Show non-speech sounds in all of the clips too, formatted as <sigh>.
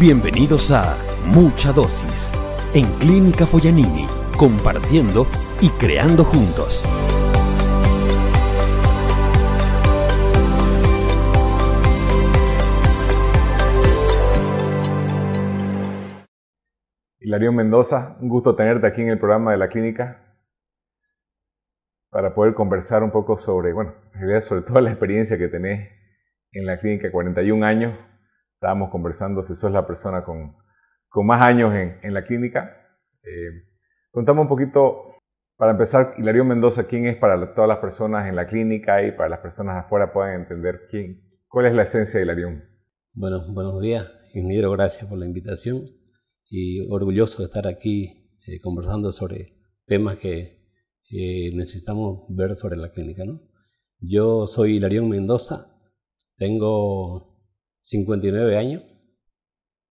Bienvenidos a Mucha Dosis en Clínica Foyanini, compartiendo y creando juntos. Hilario Mendoza, un gusto tenerte aquí en el programa de la clínica para poder conversar un poco sobre, bueno, sobre toda la experiencia que tenés en la clínica, 41 años. Estábamos conversando si sos la persona con, con más años en, en la clínica. Eh, contame un poquito, para empezar, Hilario Mendoza, ¿quién es para todas las personas en la clínica y para las personas afuera puedan entender quién, cuál es la esencia de Hilarión? Bueno, buenos días, ingeniero, gracias por la invitación y orgulloso de estar aquí eh, conversando sobre temas que eh, necesitamos ver sobre la clínica. ¿no? Yo soy Hilarión Mendoza, tengo 59 años,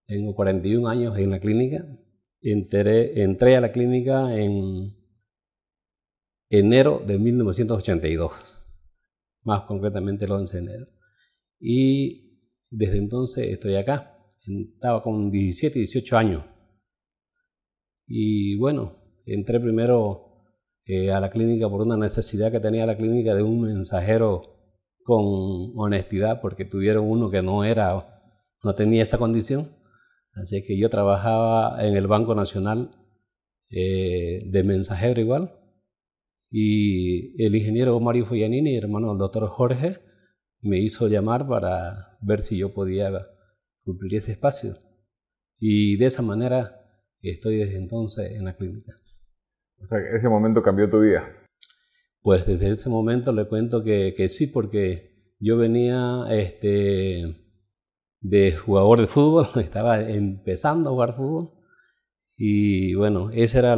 tengo 41 años en la clínica, entré, a la clínica en enero de 1982, más concretamente el 11 de enero. Y desde entonces estoy acá estaba con 17, 18 años. Y bueno, entré primero eh, a la clínica por una necesidad que tenía la clínica de un mensajero con honestidad, porque tuvieron uno que no era, no tenía esa condición. Así que yo trabajaba en el Banco Nacional eh, de mensajero igual. Y el ingeniero Mario Foyanini, hermano del doctor Jorge, me hizo llamar para ver si yo podía cumplir ese espacio. Y de esa manera estoy desde entonces en la clínica. O sea, ese momento cambió tu vida. Pues desde ese momento le cuento que, sí, porque yo venía este, de jugador de fútbol, <laughs> estaba empezando a jugar fútbol. Y bueno, ese era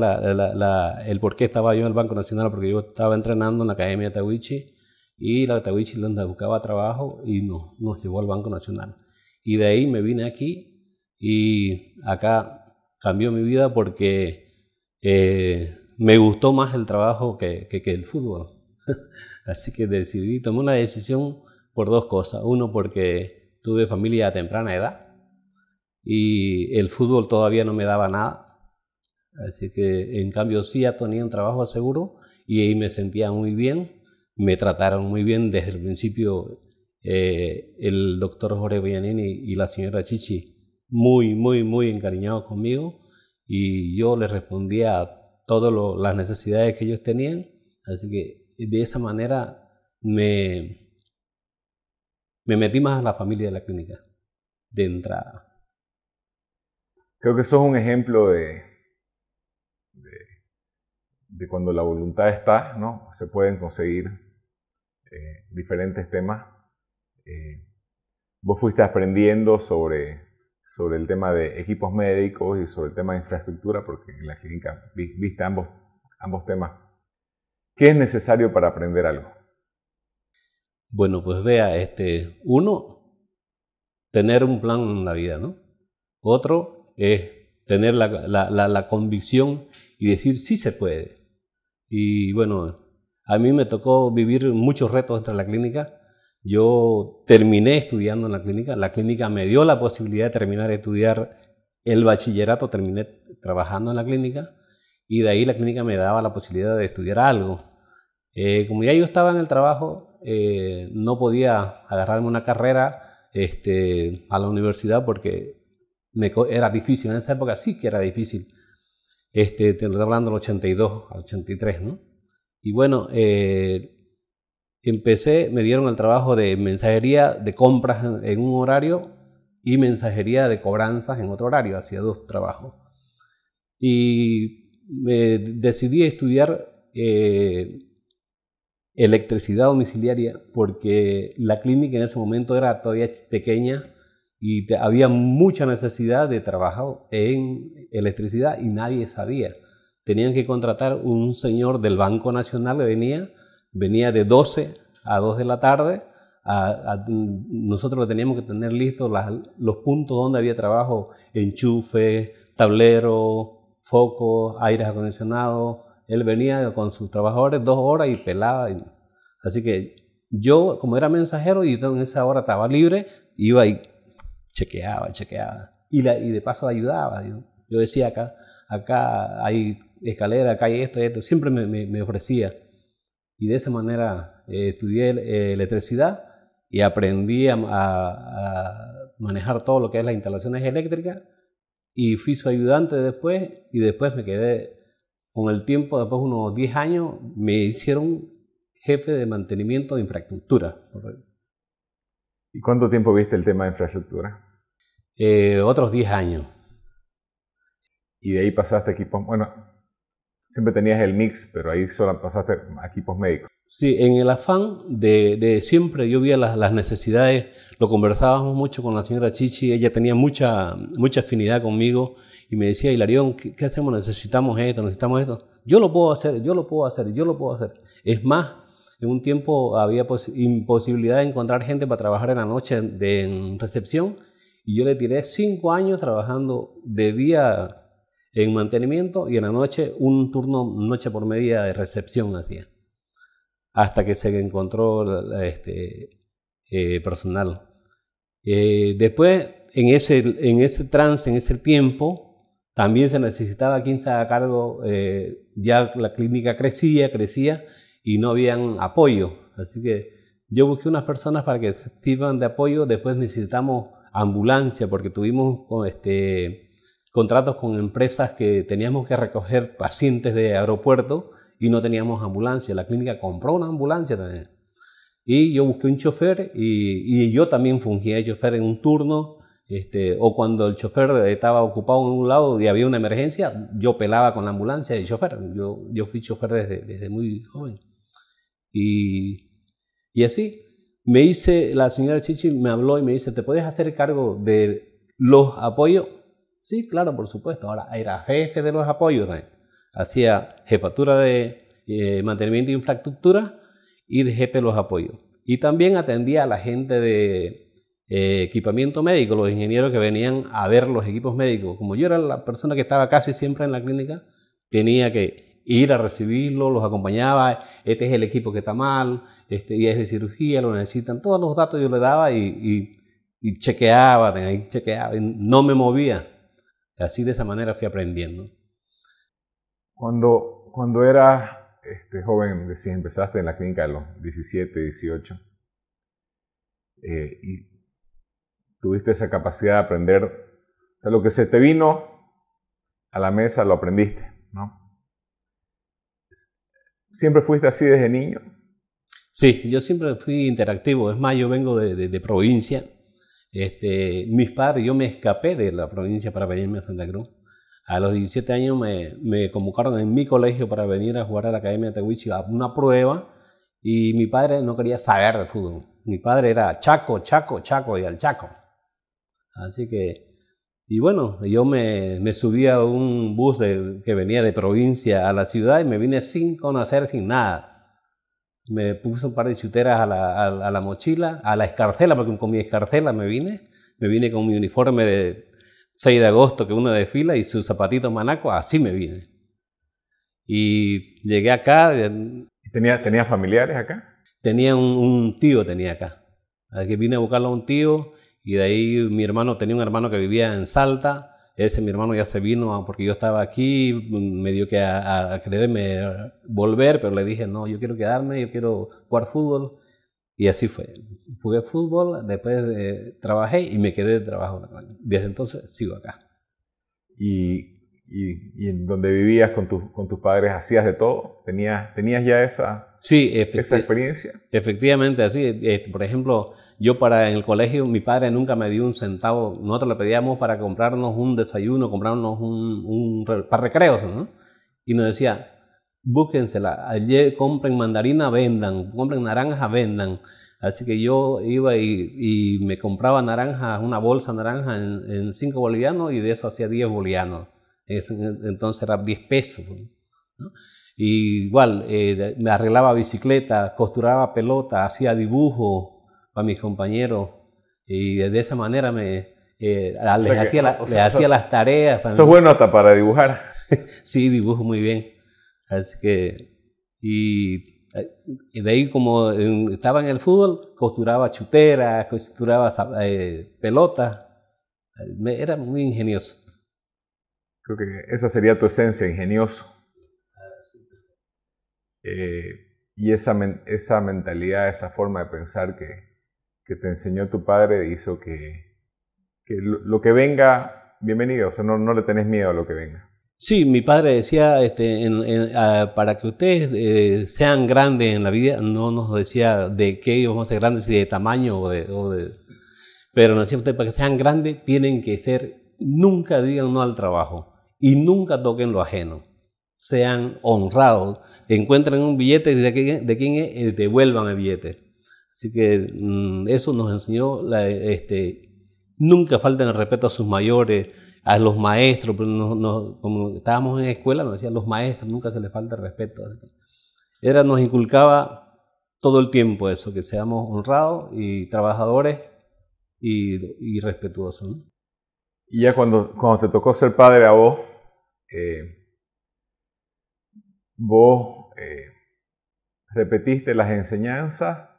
el por qué estaba yo en el Banco Nacional, porque yo estaba entrenando en la Academia de Tawichi y la Tawichi donde buscaba trabajo y no, nos llevó al Banco Nacional. Y de ahí me vine aquí y acá cambió mi vida porque eh, me gustó más el trabajo que, que, el fútbol. <laughs> Así que decidí, tomé una decisión por dos cosas. Uno, porque tuve familia a temprana edad y el fútbol todavía no me daba nada. Así que en cambio sí ya tenía un trabajo seguro y ahí me sentía muy bien. Me trataron muy bien desde el principio eh, el doctor Jorge Villanini y la señora Chichi muy, muy, muy encariñados conmigo y yo les respondía todas las necesidades que ellos tenían. Así que de esa manera me, me metí más a la familia de la clínica de entrada. Creo que eso es un ejemplo de, de, cuando la voluntad está, ¿no? Se pueden conseguir eh, diferentes temas eh, vos fuiste aprendiendo sobre, sobre el tema de equipos médicos y sobre el tema de infraestructura, porque en la clínica viste ambos, ambos temas. ¿Qué es necesario para aprender algo? Bueno, pues vea, este, uno, tener un plan en la vida, ¿no? Otro es tener la, la, la, la convicción y decir sí se puede. Y bueno, a mí me tocó vivir muchos retos dentro de la clínica yo terminé estudiando en la clínica, la clínica me dio la posibilidad de terminar de estudiar el bachillerato, terminé trabajando en la clínica y de ahí la clínica me daba la posibilidad de estudiar algo. Eh, como ya yo estaba en el trabajo, eh, no podía agarrarme una carrera este, a la universidad porque era difícil. En esa época sí que era difícil. Este, te hablando del 82 al 83, ¿no? Y bueno, eh, empecé, me dieron el trabajo de mensajería de compras en, un horario y mensajería de cobranzas en otro horario, hacía dos trabajos. Y me decidí estudiar eh, electricidad domiciliaria porque la clínica en ese momento era todavía pequeña y había mucha necesidad de trabajo en electricidad y nadie sabía. Tenían que contratar un señor del Banco Nacional que venía venía de 12 a 2 de la tarde. nosotros teníamos que tener listos los puntos donde había trabajo, enchufe, tablero, foco, aire acondicionado. Él venía con sus trabajadores dos horas y pelaba. así que yo, como era mensajero y en esa hora estaba libre, iba y chequeaba, chequeaba. y, la, y de paso ayudaba. Yo, yo decía acá, acá hay escalera, acá hay esto, esto, siempre me, me, ofrecía. Y de esa manera eh, estudié eh, electricidad y aprendí a, a, manejar todo lo que es las instalaciones eléctricas y fui su ayudante después y después me quedé con el tiempo, después de unos 10 años, me hicieron jefe de mantenimiento de infraestructura. ¿Y cuánto tiempo viste el tema de infraestructura? Eh, otros 10 años. Y de ahí pasaste a equipos, bueno, siempre tenías el mix, pero ahí solo pasaste a equipos médicos. Sí, en el afán de, siempre yo las, las, necesidades, lo conversábamos mucho con la señora Chichi, ella tenía mucha, mucha afinidad conmigo y me decía, Hilarión, ¿qué, ¿qué, hacemos? Necesitamos esto, necesitamos esto. Yo lo puedo hacer, yo lo puedo hacer, yo lo puedo hacer. Es más, en un tiempo había imposibilidad de encontrar gente para trabajar en la noche de, en recepción y yo le tiré cinco años trabajando de día en mantenimiento y en la noche un turno noche por media de recepción hacía hasta que se encontró este, eh, personal. Eh, después, en ese, en ese trance, en ese tiempo, también se necesitaba quien se haga cargo, eh, ya la clínica crecía, crecía y no habían apoyo. Así que yo busqué unas personas para que sirvan de apoyo, después necesitamos ambulancia porque tuvimos este, contratos con empresas que teníamos que recoger pacientes de aeropuerto y no teníamos ambulancia. La clínica compró una ambulancia también. Y yo busqué un chofer y, y yo también fungía de chofer en un turno. Este, o cuando el chofer estaba ocupado en un lado y había una emergencia, yo pelaba con la ambulancia de chofer. Yo, yo fui chofer desde, desde muy joven. Y, y así me dice, la señora Chichi me habló y me dice, ¿te puedes hacer cargo de los apoyos? Sí, claro, por supuesto. Ahora era jefe de los apoyos hacía jefatura de eh, mantenimiento de infraestructura y de jefe de los apoyos. Y también atendía a la gente de eh, equipamiento médico, los ingenieros que venían a ver los equipos médicos. Como yo era la persona que estaba casi siempre en la clínica, tenía que ir a recibirlo, los acompañaba, este es el equipo que está mal, este y es de cirugía, lo necesitan, todos los datos yo le daba y, y, chequeaba, chequeaba, no me movía. Así de esa manera fui aprendiendo. Cuando, cuando eras este, joven, decías, empezaste en la clínica de los 17, 18, eh, y tuviste esa capacidad de aprender, o sea, lo que se te vino a la mesa lo aprendiste, ¿no? ¿Siempre fuiste así desde niño? Sí, yo siempre fui interactivo. Es más, yo vengo de, de, provincia. Este, mis padres, yo me escapé de la provincia para venirme a Santa Cruz. A los 17 años me, convocaron en mi colegio para venir a jugar a la Academia de Tehuichi a una prueba y mi padre no quería saber de fútbol. Mi padre era Chaco, Chaco, Chaco y al Chaco. Así que, y bueno, yo me, me subí a un bus que venía de provincia a la ciudad y me vine sin conocer, sin nada. Me puse un par de chuteras a la, a la mochila, a la escarcela, porque con mi escarcela me vine. Me vine con mi uniforme de 6 de agosto que uno desfila y sus zapatitos manacos, así me vine. Y llegué acá. ¿Tenía, ¿tenía familiares acá? Tenía un, tío, tenía acá. Así que vine a buscarlo a un tío y de ahí mi hermano tenía un hermano que vivía en Salta. Ese mi hermano ya se vino porque yo estaba aquí, me dio que a, a quererme volver, pero le dije, no, yo quiero quedarme, yo quiero jugar fútbol. Y así fue. Jugué fútbol, después trabajé y me quedé de trabajo. Desde entonces sigo acá. ¿Y, y, y en donde vivías con, con tus padres hacías de todo? ¿Tenías, tenías ya esa, sí, esa experiencia? Efectivamente, así. Este, por ejemplo, yo para en el colegio, mi padre nunca me dio un centavo. Nosotros le pedíamos para comprarnos un desayuno, comprarnos un, un para recreos, ¿no? Y nos decía, búsquensela. Ayer compren mandarina, vendan. Compren naranja, vendan. Así que yo iba y, me compraba naranja, una bolsa naranja en 5 bolivianos y de eso hacía 10 bolivianos. Entonces era 10 pesos. igual, eh, me arreglaba bicicleta, costuraba pelota, hacía dibujo para mis compañeros y de esa manera me, eh, les, hacía, hacía las tareas. Eso es bueno hasta para dibujar. <laughs> sí, dibujo muy bien. Así que, y, de ahí como estaba en el fútbol, costuraba chuteras, costuraba eh, pelotas. Era muy ingenioso. Creo que esa sería tu esencia, ingenioso. Eh, y esa, esa mentalidad, esa forma de pensar que, que te enseñó tu padre hizo que, lo, que venga, bienvenido, o sea, no, no le tenés miedo a lo que venga. Sí, mi padre decía, este, para que ustedes eh, sean grandes en la vida, no nos decía de qué íbamos a ser grandes, si de tamaño o de. Pero nos decía usted, para que sean grandes tienen que ser, nunca digan no al trabajo y nunca toquen lo ajeno. Sean honrados, encuentren un billete de de quién es, devuelvan el billete. Así que mm, eso nos enseñó, la, este, nunca falten el respeto a sus mayores, a los maestros, pero no, como estábamos en escuela, nos decían los maestros, nunca se les falta el respeto. Era, nos inculcaba todo el tiempo eso, que seamos honrados y trabajadores y, respetuosos. Y ya cuando, cuando te tocó ser padre a vos, eh, vos eh, repetiste las enseñanzas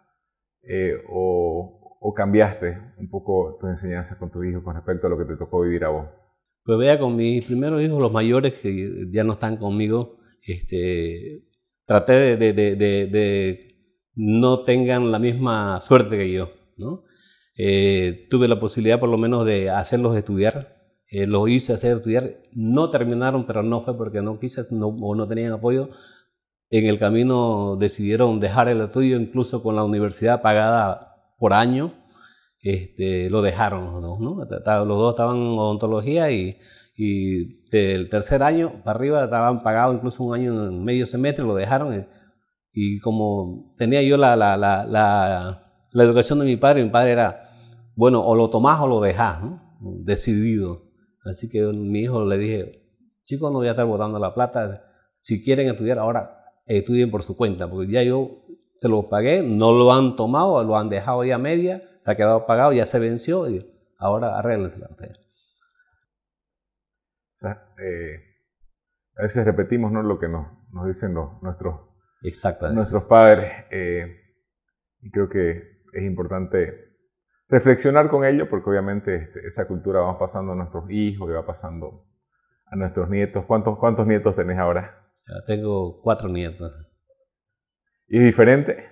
eh, o, o cambiaste un poco tus enseñanzas con tu hijo con respecto a lo que te tocó vivir a vos. Pues vea, con mis primeros hijos, los mayores que ya no están conmigo, este, traté de, de, de, de no tengan la misma suerte que yo, ¿no? Eh, tuve la posibilidad por lo menos de hacerlos estudiar, eh, los hice hacer estudiar, no terminaron, pero no fue porque no quise no, o no tenían apoyo. En el camino decidieron dejar el estudio, incluso con la universidad pagada por año, este, lo dejaron los dos, ¿no? Los dos estaban en odontología y, y del tercer año para arriba estaban pagados incluso un año en medio semestre, lo dejaron. Y, como tenía yo la, la, la, la, educación de mi padre, mi padre era, bueno, o lo tomás o lo dejás. Decidido. Así que mi hijo le dije, chicos, no voy a estar botando la plata. Si quieren estudiar ahora, estudien por su cuenta, porque ya yo se los pagué, no lo han tomado, lo han dejado ya media se ha quedado pagado, ya se venció y ahora arréglense la ustedes. O sea, eh, a veces repetimos ¿no? lo que nos, nos dicen los, nuestros, nuestros padres eh, y creo que es importante reflexionar con ello porque obviamente este, esa cultura va pasando a nuestros hijos y va pasando a nuestros nietos. ¿Cuántos, cuántos nietos tenés ahora? Tengo cuatro nietos. ¿Y diferente?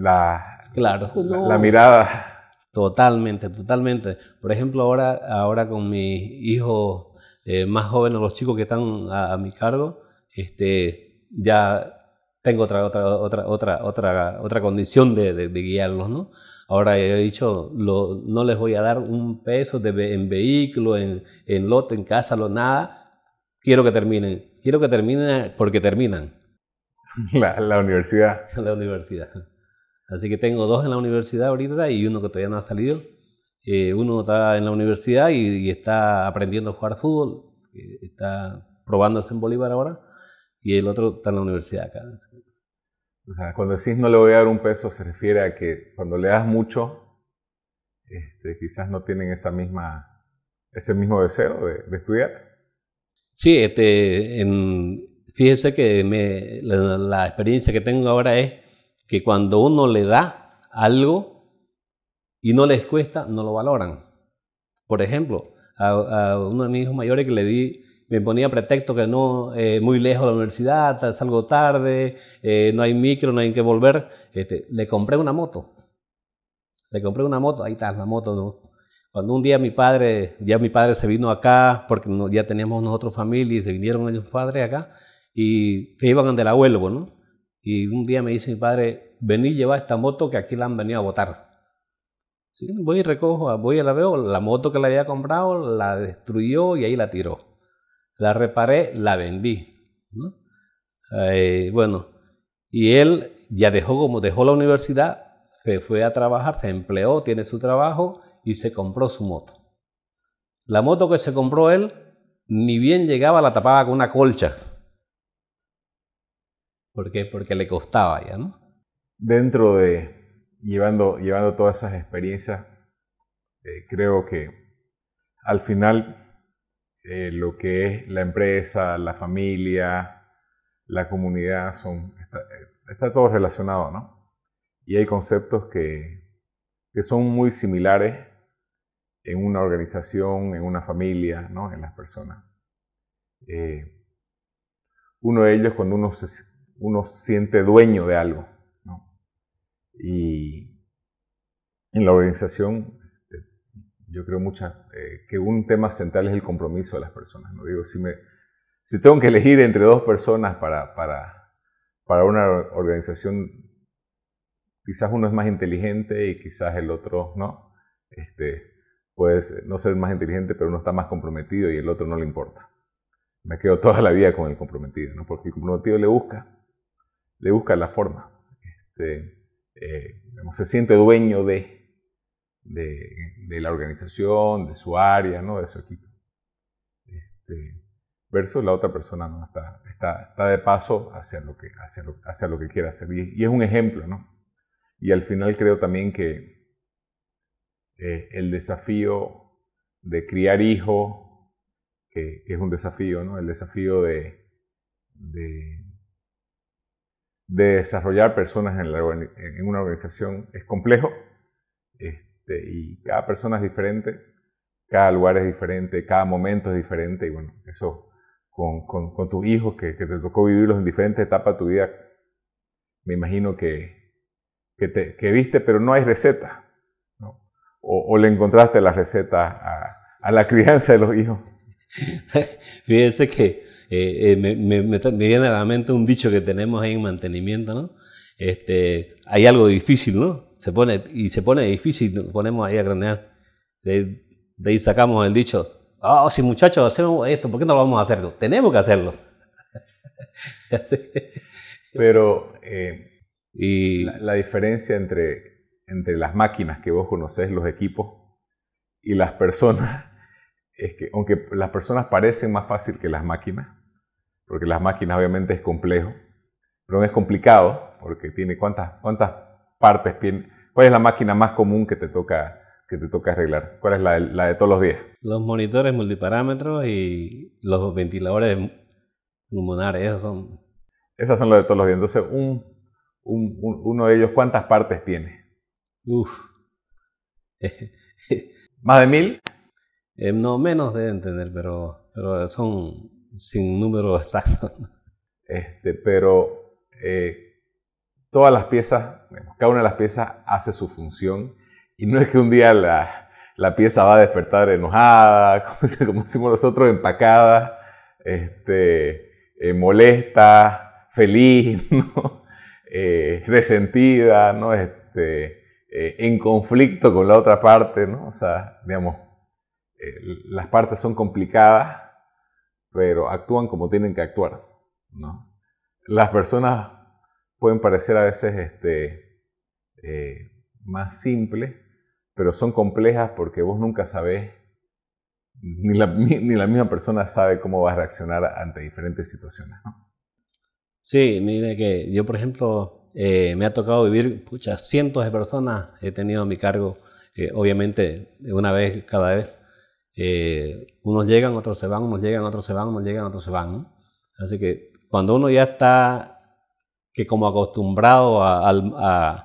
La, Claro. La, mirada. Totalmente, totalmente. Por ejemplo, ahora, ahora con mis hijos eh, más jóvenes, los chicos que están a, mi cargo, este, ya tengo otra, otra, otra, otra, otra, otra condición de, de, guiarlos, ¿no? Ahora he dicho, lo, no les voy a dar un peso de, en vehículo, en, en lote, en casa, lo, nada. Quiero que terminen. Quiero que terminen porque terminan. <laughs> La, la universidad. <laughs> La universidad. Así que tengo dos en la universidad ahorita y uno que todavía no ha salido. Eh, uno está en la universidad y, está aprendiendo a jugar fútbol, está probándose en Bolívar ahora, y el otro está en la universidad acá. O sea, cuando decís no le voy a dar un peso, se refiere a que cuando le das mucho, este, quizás no tienen esa misma, ese mismo deseo de, estudiar. Sí, este, fíjese que me, la experiencia que tengo ahora es que cuando uno le da algo y no les cuesta, no lo valoran. Por ejemplo, a, uno de mis hijos mayores que le di, me ponía pretexto que no, eh, muy lejos de la universidad, salgo tarde, eh, no hay micro, no hay que volver. Este, le compré una moto. Le compré una moto, ahí está la moto. ¿no? Cuando un día mi padre, ya mi padre se vino acá, porque ya teníamos nosotros familia y se vinieron ellos padres acá, y se iban del abuelo, ¿no? Y un día me dice mi padre, vení lleva esta moto que aquí la han venido a botar. Voy y recojo, voy a la veo, la moto que le había comprado la destruyó y ahí la tiró. La reparé, la vendí. Eh, bueno, y él ya dejó como dejó la universidad, se fue a trabajar, se empleó, tiene su trabajo y se compró su moto. La moto que se compró él, ni bien llegaba, la tapaba con una colcha. ¿Por qué? Porque le costaba ya, ¿no? Dentro de llevando, llevando todas esas experiencias, eh, creo que al final eh, lo que es la empresa, la familia, la comunidad, son, está, eh, todo relacionado, ¿no? Y hay conceptos que, que son muy similares en una organización, en una familia, ¿no? en las personas. Eh, uno de ellos cuando uno se uno siente dueño de algo. Y en la organización, este, yo creo mucha, eh, que un tema central es el compromiso de las personas. ¿no? Digo, si, me, si tengo que elegir entre dos personas para, para, para una organización, quizás uno es más inteligente y quizás el otro no. Este, puede no ser más inteligente, pero uno está más comprometido y el otro no le importa. Me quedo toda la vida con el comprometido, ¿no? porque el comprometido le busca le busca la forma. Este, eh, se siente dueño de, de, la organización, de su área, ¿no? de su equipo. Este, versus la otra persona no está, está, está de paso hacia lo que, hacia lo, hacia lo que quiere hacer. Y, es un ejemplo, ¿no? Y al final creo también que eh, el desafío de criar hijos, que, es un desafío, ¿no? El desafío de, de de desarrollar personas en, una organización es complejo este, y cada persona es diferente, cada lugar es diferente, cada momento es diferente y bueno, eso con, tus hijos que, te tocó vivirlos en diferentes etapas de tu vida, me imagino que, que, te, que viste, pero no hay receta. O, le encontraste la receta a, a la crianza de los hijos. <laughs> Fíjense que eh, eh, me, me, me, viene a la mente un dicho que tenemos ahí en mantenimiento, ¿no? Este, hay algo difícil, ¿no? Se pone, y se pone difícil, nos ponemos ahí a granear. De, ahí sacamos el dicho, oh, si muchachos hacemos esto, ¿por qué no lo vamos a hacer? Tenemos que hacerlo. <laughs> Pero eh, y la, la, diferencia entre, entre las máquinas que vos conocés, los equipos, y las personas, <laughs> es que aunque las personas parecen más fácil que las máquinas, porque las máquinas obviamente es complejo, pero no es complicado, porque tiene cuántas, cuántas partes tiene. ¿Cuál es la máquina más común que te toca, que te toca arreglar? ¿Cuál es la, la de todos los días? Los monitores multiparámetros y los ventiladores pulmonares, esos son... Esas son las de todos los días. Entonces, un, un, uno de ellos, ¿cuántas partes tiene? Uf. <laughs> ¿Más de mil? Eh, no, menos deben tener, pero, pero son sin número exacto. <laughs> Este, pero eh, todas las piezas, cada una de las piezas hace su función y no es que un día la, la pieza va a despertar enojada, <laughs> como, decimos nosotros, empacada, este, eh, molesta, feliz, ¿no? Resentida, ¿no? Este, en conflicto con la otra parte, ¿no? O sea, digamos, las partes son complicadas pero actúan como tienen que actuar. ¿no? Las personas pueden parecer a veces este, eh, más simples, pero son complejas porque vos nunca sabés, ni la, ni la, misma persona sabe cómo va a reaccionar ante diferentes situaciones. ¿no? Sí, mire que yo, por ejemplo, eh, me ha tocado vivir, pucha, cientos de personas he tenido a mi cargo, eh, obviamente una vez cada vez, eh, unos llegan, otros se van, unos llegan, otros se van, unos llegan, otros se van. Así que cuando uno ya está que como acostumbrado a,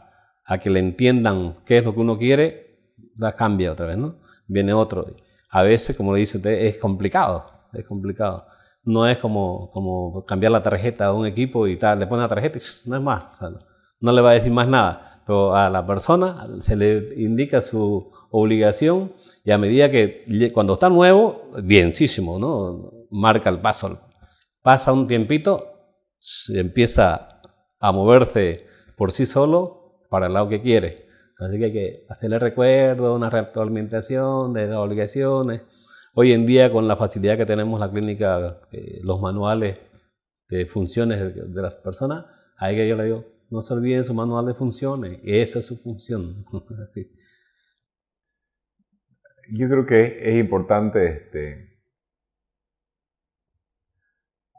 que le entiendan qué es lo que uno quiere, da cambia otra vez, ¿no? Viene otro. A veces, como le dice usted, es complicado, es complicado. No es como, como cambiar la tarjeta a un equipo y tal, le pone la tarjeta y no es más, no le va a decir más nada. Pero a la persona se le indica su obligación y a medida que cuando está nuevo, bienísimo, ¿no? Marca el paso. Pasa un tiempito, empieza a moverse por sí solo para el lado que quiere. Así que hay que hacerle recuerdo, una retroalimentación de las obligaciones. Hoy en día, con la facilidad que tenemos la clínica, eh, los manuales de funciones de, las personas, ahí que yo le digo, no se olviden su manual de funciones, esa es su función. <laughs> yo creo que es importante este,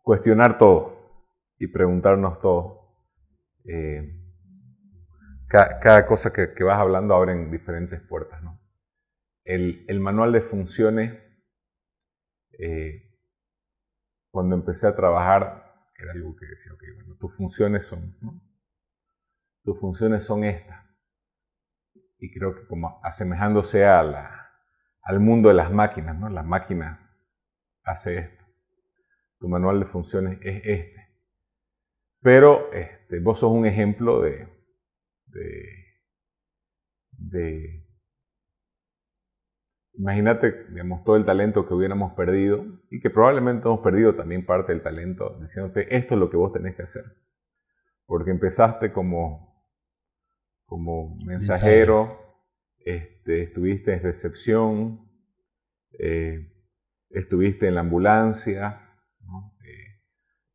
cuestionar todo y preguntarnos todo. Eh, cada, cosa que, vas hablando abre diferentes puertas. ¿no? El, manual de funciones, eh, cuando empecé a trabajar, era algo que decía, ok, bueno, tus funciones son, tus funciones son estas. Y creo que como asemejándose a la, al mundo de las máquinas, ¿no? La máquina hace esto. Tu manual de funciones es este. Pero este, vos sos un ejemplo de, de, imagínate, digamos, todo el talento que hubiéramos perdido y que probablemente hemos perdido también parte del talento diciéndote esto es lo que vos tenés que hacer. Porque empezaste como, como mensajero, este, estuviste en recepción, eh, estuviste en la ambulancia, eh,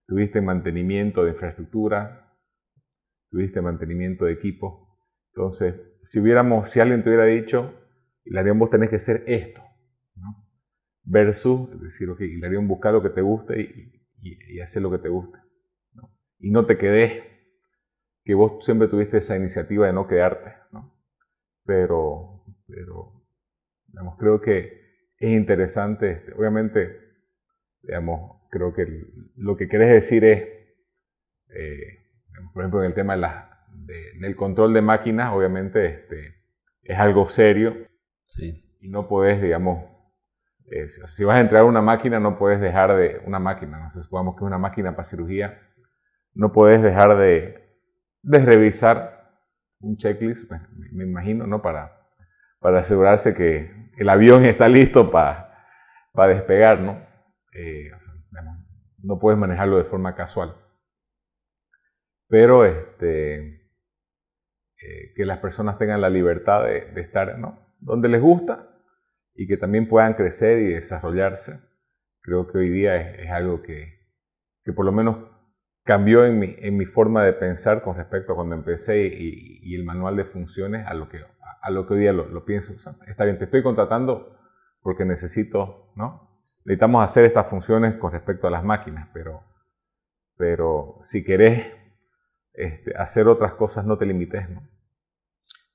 estuviste en mantenimiento de infraestructura, estuviste en mantenimiento de equipo. Entonces, si hubiéramos, si alguien te hubiera dicho, Hilarión, vos tenés que hacer esto, versus decir, ok, Hilarión, busca lo que te guste y, y, lo que te guste. Y no te quedes, que vos siempre tuviste esa iniciativa de no quedarte. Pero, pero digamos, creo que es interesante, este, obviamente, digamos, creo que lo que querés decir es, eh, por ejemplo, en el tema de del control de máquinas, obviamente este, es algo serio sí. y no puedes, digamos, eh, si vas a entrar a una máquina, no puedes dejar de, una máquina, no sé, supongamos que es una máquina para cirugía, no puedes dejar de, de revisar un checklist, me, me imagino, ¿no? Para, para asegurarse que el avión está listo para, para despegar, ¿no? Eh, no puedes manejarlo de forma casual. Pero este, eh, que las personas tengan la libertad de, estar ¿no? Donde les gusta y que también puedan crecer y desarrollarse. Creo que hoy día es, algo que, que, por lo menos cambió en mi, en mi, forma de pensar con respecto a cuando empecé y, el manual de funciones a lo que, a lo hoy día lo, pienso. está bien, te estoy contratando porque necesito, ¿no? Necesitamos hacer estas funciones con respecto a las máquinas, pero, pero si querés este, hacer otras cosas, no te limites.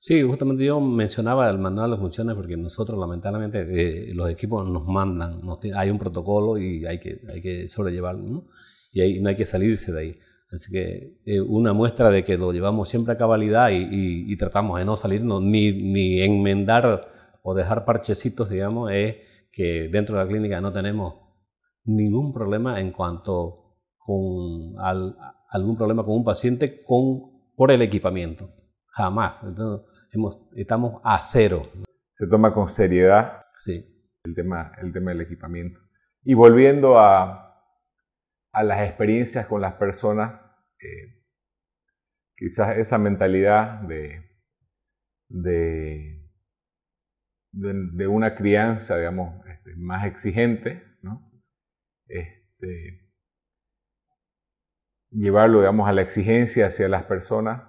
Sí, justamente yo mencionaba el manual de funciones porque nosotros lamentablemente eh, los equipos nos mandan, hay un protocolo y hay que, hay que sobrellevarlo. Y ahí, no hay que salirse de ahí. Así que eh, una muestra de que lo llevamos siempre a cabalidad y, tratamos de no salirnos ni, ni enmendar o dejar parchecitos, digamos, es que dentro de la clínica no tenemos ningún problema en cuanto con algún problema con un paciente con, por el equipamiento. Jamás. Entonces, hemos, estamos a cero. Se toma con seriedad sí. el, tema, el tema del equipamiento. Y volviendo a, a las experiencias con las personas, eh, quizás esa mentalidad de, de, de, una crianza, digamos, este, más exigente, ¿no? Este, llevarlo, digamos, a la exigencia hacia las personas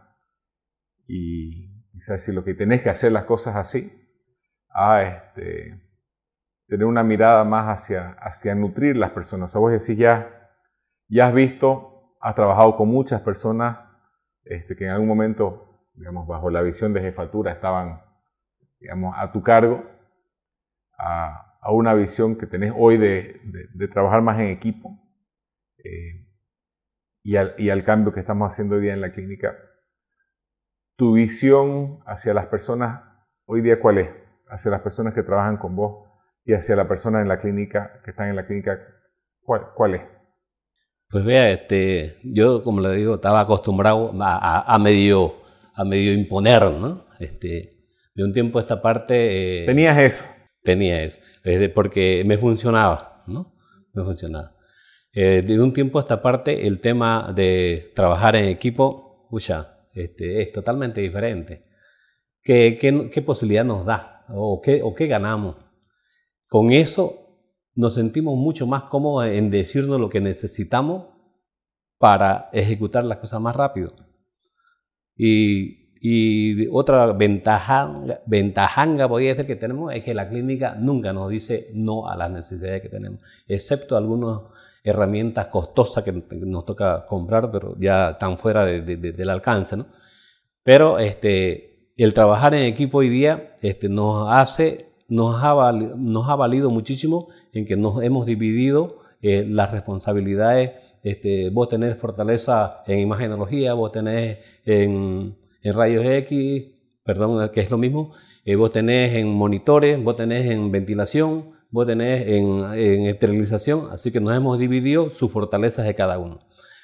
y quizás si lo que tenés que hacer las cosas así, a este, tener una mirada más hacia, hacia nutrir las personas. A vos decís, ya, ya has visto, has trabajado con muchas personas este, que en algún momento, digamos, bajo la visión de jefatura estaban, digamos, a tu cargo, a, una visión que tenés hoy de, de, trabajar más en equipo eh, y, al, y al cambio que estamos haciendo hoy día en la clínica tu visión hacia las personas hoy día cuál es, hacia las personas que trabajan con vos y hacia la persona en la clínica, que están en la clínica, ¿cuál, cuál es? Pues vea, este, yo como le digo, estaba acostumbrado a, medio, a medio imponer, ¿no? Este, de un tiempo a esta parte... Eh, ¿Tenías eso? Tenía eso, porque me funcionaba, ¿no? Me funcionaba. Eh, de un tiempo a esta parte, el tema de trabajar en equipo, ya este, es totalmente diferente. ¿Qué, qué, posibilidad nos da o qué, o qué ganamos? Con eso nos sentimos mucho más cómodos en decirnos lo que necesitamos para ejecutar las cosas más rápido. Y, otra ventaja, ventajanga, voy a decir, que tenemos es que la clínica nunca nos dice no a las necesidades que tenemos, excepto algunos herramientas costosas que nos toca comprar, pero ya están fuera del alcance, ¿no? Pero este, el trabajar en equipo hoy día este, nos hace, nos ha, valido, nos ha valido muchísimo en que nos hemos dividido eh, las responsabilidades. Este, vos tenés fortaleza en imagenología, vos tenés en, en rayos X, perdón, que es lo mismo, Eh, vos tenés en monitores, vos tenés en ventilación, vos tenés en, en esterilización, así que nos hemos dividido sus fortalezas de cada uno.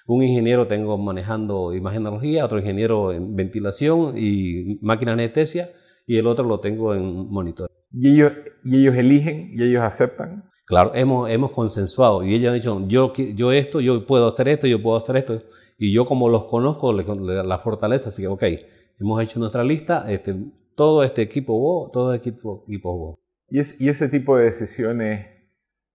Un ingeniero tengo manejando imagenología, otro ingeniero en ventilación y máquina anestesia, y el otro lo tengo en monitor. ¿Y ellos, y ellos eligen y ellos aceptan? Claro, hemos, hemos consensuado y ellos han dicho, yo, yo esto, yo puedo hacer esto, yo puedo hacer esto. Y yo como los conozco, la fortaleza, así que, ok, hemos hecho nuestra lista, este, todo este equipo vos, todo equipo, equipo vos. ¿Y, es, ¿Y ese tipo de decisiones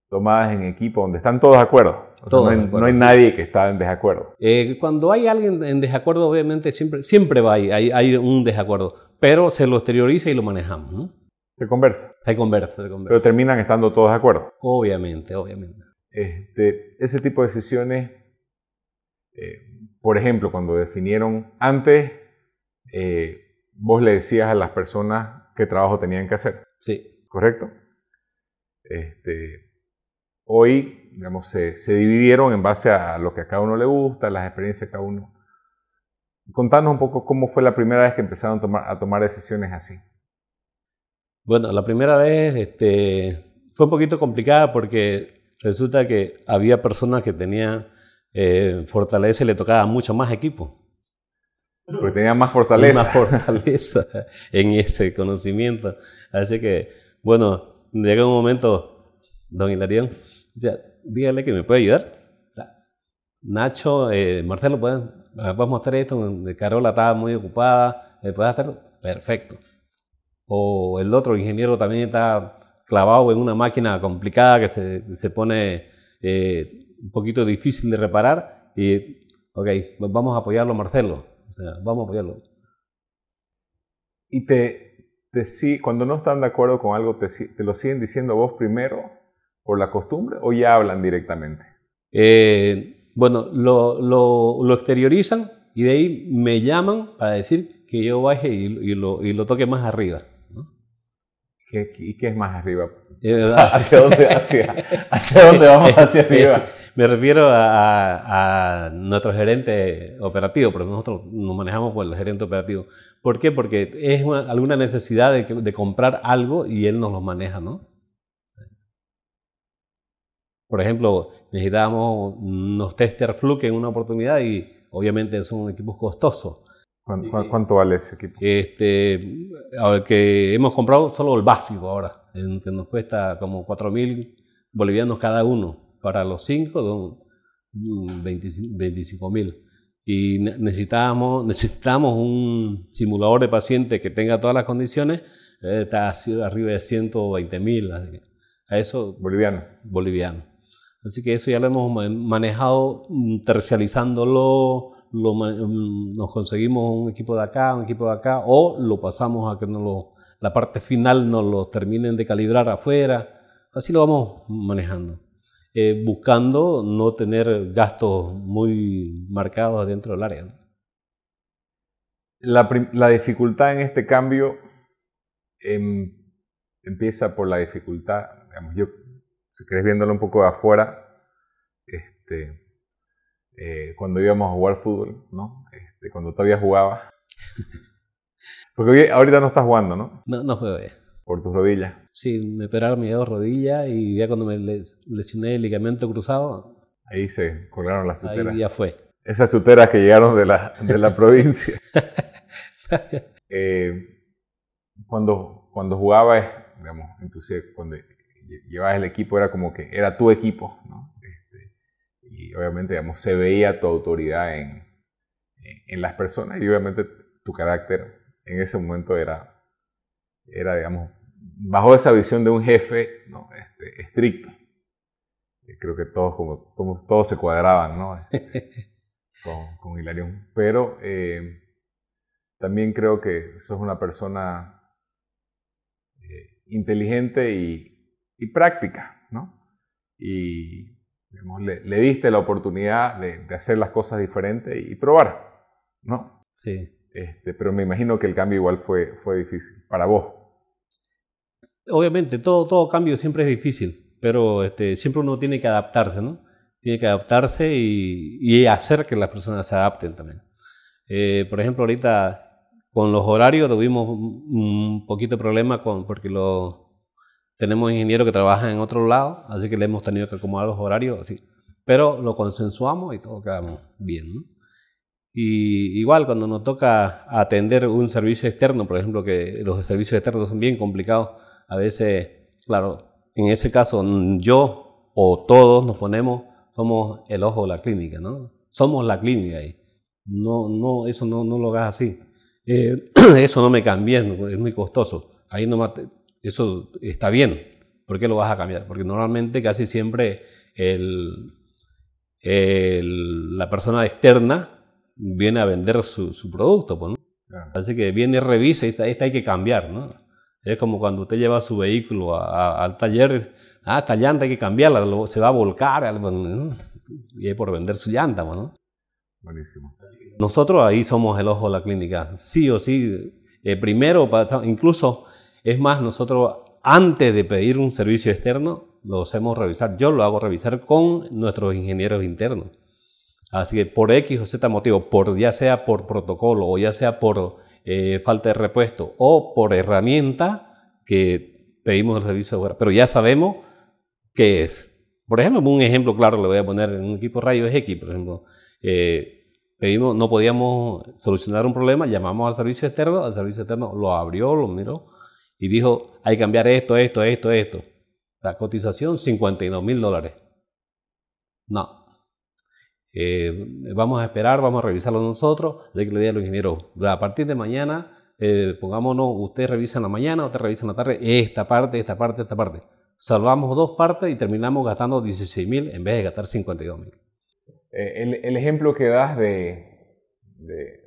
tomadas en equipo donde están todos de acuerdo? O sea, no, hay, acuerdo, no hay sí. nadie que está en desacuerdo. Eh, cuando hay alguien en desacuerdo, obviamente siempre, siempre va, hay, hay, hay un desacuerdo, pero se lo exterioriza y lo manejamos. ¿no? Se conversa. Se conversa, se conversa. Pero terminan estando todos de acuerdo. Obviamente, obviamente. Este, ese tipo de decisiones, eh, por ejemplo, cuando definieron antes, eh, vos le decías a las personas qué trabajo tenían que hacer. Sí. ¿Correcto? Este, hoy, digamos, se, se, dividieron en base a lo que a cada uno le gusta, las experiencias de cada uno. Contanos un poco cómo fue la primera vez que empezaron a tomar, a tomar decisiones así. Bueno, la primera vez este, fue un poquito complicada porque resulta que había personas que tenían eh, fortaleza y le tocaba mucho más equipo. Porque tenían más fortaleza. más fortaleza <laughs> en ese conocimiento. Así que, bueno, llega un momento, don Hilarión, dígale que me puede ayudar. Nacho, eh, Marcelo, ¿pueden, podemos hacer esto? Carola estaba muy ocupada, ¿me puede hacerlo? Perfecto o el otro ingeniero también está clavado en una máquina complicada que se, se pone eh, un poquito difícil de reparar y, ok, vamos a apoyarlo Marcelo, o sea, vamos a apoyarlo. Y te, te cuando no están de acuerdo con algo, te, te, lo siguen diciendo vos primero por la costumbre o ya hablan directamente? Eh, bueno, lo, lo, lo exteriorizan y de ahí me llaman para decir que yo baje y, y, lo, y lo toque más arriba. ¿Qué, ¿Y qué es más arriba? <laughs> ¿Hacia dónde, hacia, ¿Hacia dónde vamos <laughs> hacia arriba? <laughs> Me refiero a, a, nuestro gerente operativo, porque nosotros nos manejamos por el gerente operativo. ¿Por qué? Porque es una, alguna necesidad de, de, comprar algo y él nos lo maneja, ¿no? Por ejemplo, necesitábamos unos tester Fluke en una oportunidad y obviamente son equipos costosos. ¿Cuánto, ¿Cuánto, vale ese equipo? Este, a ver, que hemos comprado solo el básico ahora, que nos cuesta como 4 mil bolivianos cada uno. Para los 5, 25 mil. Y necesitábamos, necesitamos un simulador de paciente que tenga todas las condiciones, eh, está arriba de 120 mil. A eso. Boliviano. Boliviano. Así que eso ya lo hemos manejado mm, tercializándolo lo, nos conseguimos un equipo de acá, un equipo de acá, o lo pasamos a que nos lo, la parte final nos lo terminen de calibrar afuera. Así lo vamos manejando. Eh, buscando no tener gastos muy marcados dentro del área. La, la, dificultad en este cambio eh, empieza por la dificultad, digamos, yo, si querés viéndolo un poco de afuera, este, eh, cuando íbamos a jugar fútbol, ¿no? Este, cuando todavía jugaba. <laughs> Porque ahorita no estás jugando, ¿no? No, no juego ya. ¿Por tus rodillas? Sí, me operaron mis dos rodillas y ya cuando me lesioné el ligamento cruzado... Ahí se colgaron las chuteras. Ahí ya fue. Esas chuteras que llegaron de la, de la <laughs> provincia. eh, cuando, cuando jugabas, digamos, inclusive cuando llevabas el equipo era como que era tu equipo, ¿no? y obviamente, digamos, se veía tu autoridad en, en las personas y obviamente tu carácter en ese momento era, era digamos, bajo esa visión de un jefe ¿no? este, estricto. Creo que todos, como, como, todos se cuadraban ¿no? Este, <laughs> con, con Hilarión. Pero eh, también creo que sos una persona eh, inteligente y, y práctica, ¿no? Y Digamos, le, le, diste la oportunidad de, de, hacer las cosas diferentes y probar, ¿no? Sí. Este, pero me imagino que el cambio igual fue, fue difícil para vos. Obviamente, todo, todo cambio siempre es difícil, pero este, siempre uno tiene que adaptarse, ¿no? Tiene que adaptarse y, y hacer que las personas se adapten también. Eh, por ejemplo, ahorita con los horarios tuvimos un poquito de problema con, porque lo, tenemos ingenieros que trabajan en otro lado, así que le hemos tenido que acomodar los horarios, así. pero lo consensuamos y todo quedamos bien. Y igual cuando nos toca atender un servicio externo, por ejemplo, que los servicios externos son bien complicados, a veces, claro, en ese caso yo o todos nos ponemos, somos el ojo de la clínica, ¿no? Somos la clínica ahí. No, no, eso no, no lo hagas así. Eh, <clears throat> eso no me cambia, es muy costoso. Ahí no eso está bien. ¿Por qué lo vas a cambiar? Porque normalmente casi siempre el, la persona externa viene a vender su, producto. Pues, Así que viene, revisa y esta, hay que cambiar. ¿no? Es como cuando usted lleva su vehículo al taller, ah, esta llanta hay que cambiarla, se va a volcar, y hay por vender su llanta. Pues, ¿no? Buenísimo. Nosotros ahí somos el ojo de la clínica, sí o sí. Eh, primero, incluso, es más, nosotros antes de pedir un servicio externo, lo hacemos revisar. Yo lo hago revisar con nuestros ingenieros internos. Así que por X o Z motivo, por, ya sea por protocolo o ya sea por eh, falta de repuesto o por herramienta que pedimos el servicio de pero ya sabemos qué es. Por ejemplo, un ejemplo claro le voy a poner en un equipo rayos X, por ejemplo. Eh, pedimos, no podíamos solucionar un problema, llamamos al servicio externo, el servicio externo lo abrió, lo miró y dijo, hay que cambiar esto, esto, esto, esto. La cotización, 52 mil dólares. No. Eh, vamos a esperar, vamos a revisarlo nosotros. Hay que le diga a los ingenieros, a partir de mañana, eh, pongámonos, usted revisa en la mañana, usted revisa en la tarde, esta parte, esta parte, esta parte. Salvamos dos partes y terminamos gastando 16 mil en vez de gastar 52 mil. Eh, el, ejemplo que das de,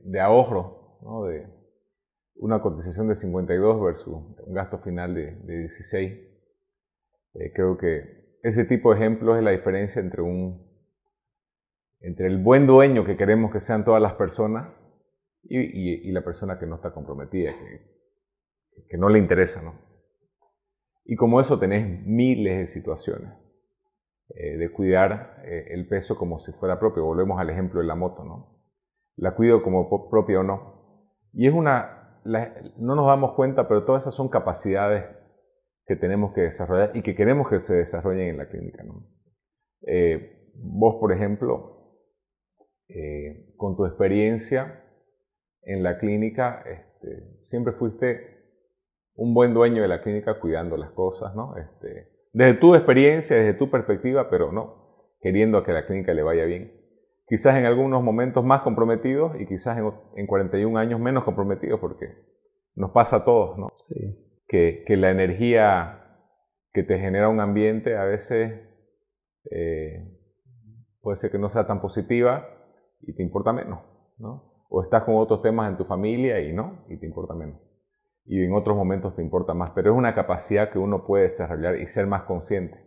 de, ahorro, de una cotización de 52 versus un gasto final de, 16, eh, creo que ese tipo de ejemplos es la diferencia entre, un, entre el buen dueño que queremos que sean todas las personas y, la persona que no está comprometida, que, que no le interesa. ¿no? Y como eso tenés miles de situaciones. Eh, de cuidar eh, el peso como si fuera propio. Volvemos al ejemplo de la moto, ¿no? La cuido como propia o no. Y es una, no nos damos cuenta, pero todas esas son capacidades que tenemos que desarrollar y que queremos que se desarrollen en la clínica, ¿no? Eh, vos, por ejemplo, con tu experiencia en la clínica, este, siempre fuiste un buen dueño de la clínica cuidando las cosas, ¿no? Este, desde tu experiencia, desde tu perspectiva, pero no, queriendo que la clínica le vaya bien. Quizás en algunos momentos más comprometidos y quizás en, 41 años menos comprometidos, porque nos pasa a todos, ¿no? Sí. Que, la energía que te genera un ambiente a veces eh, puede ser que no sea tan positiva y te importa menos, ¿no? O estás con otros temas en tu familia y no, y te importa menos y en otros momentos te importa más, pero es una capacidad que uno puede desarrollar y ser más consciente.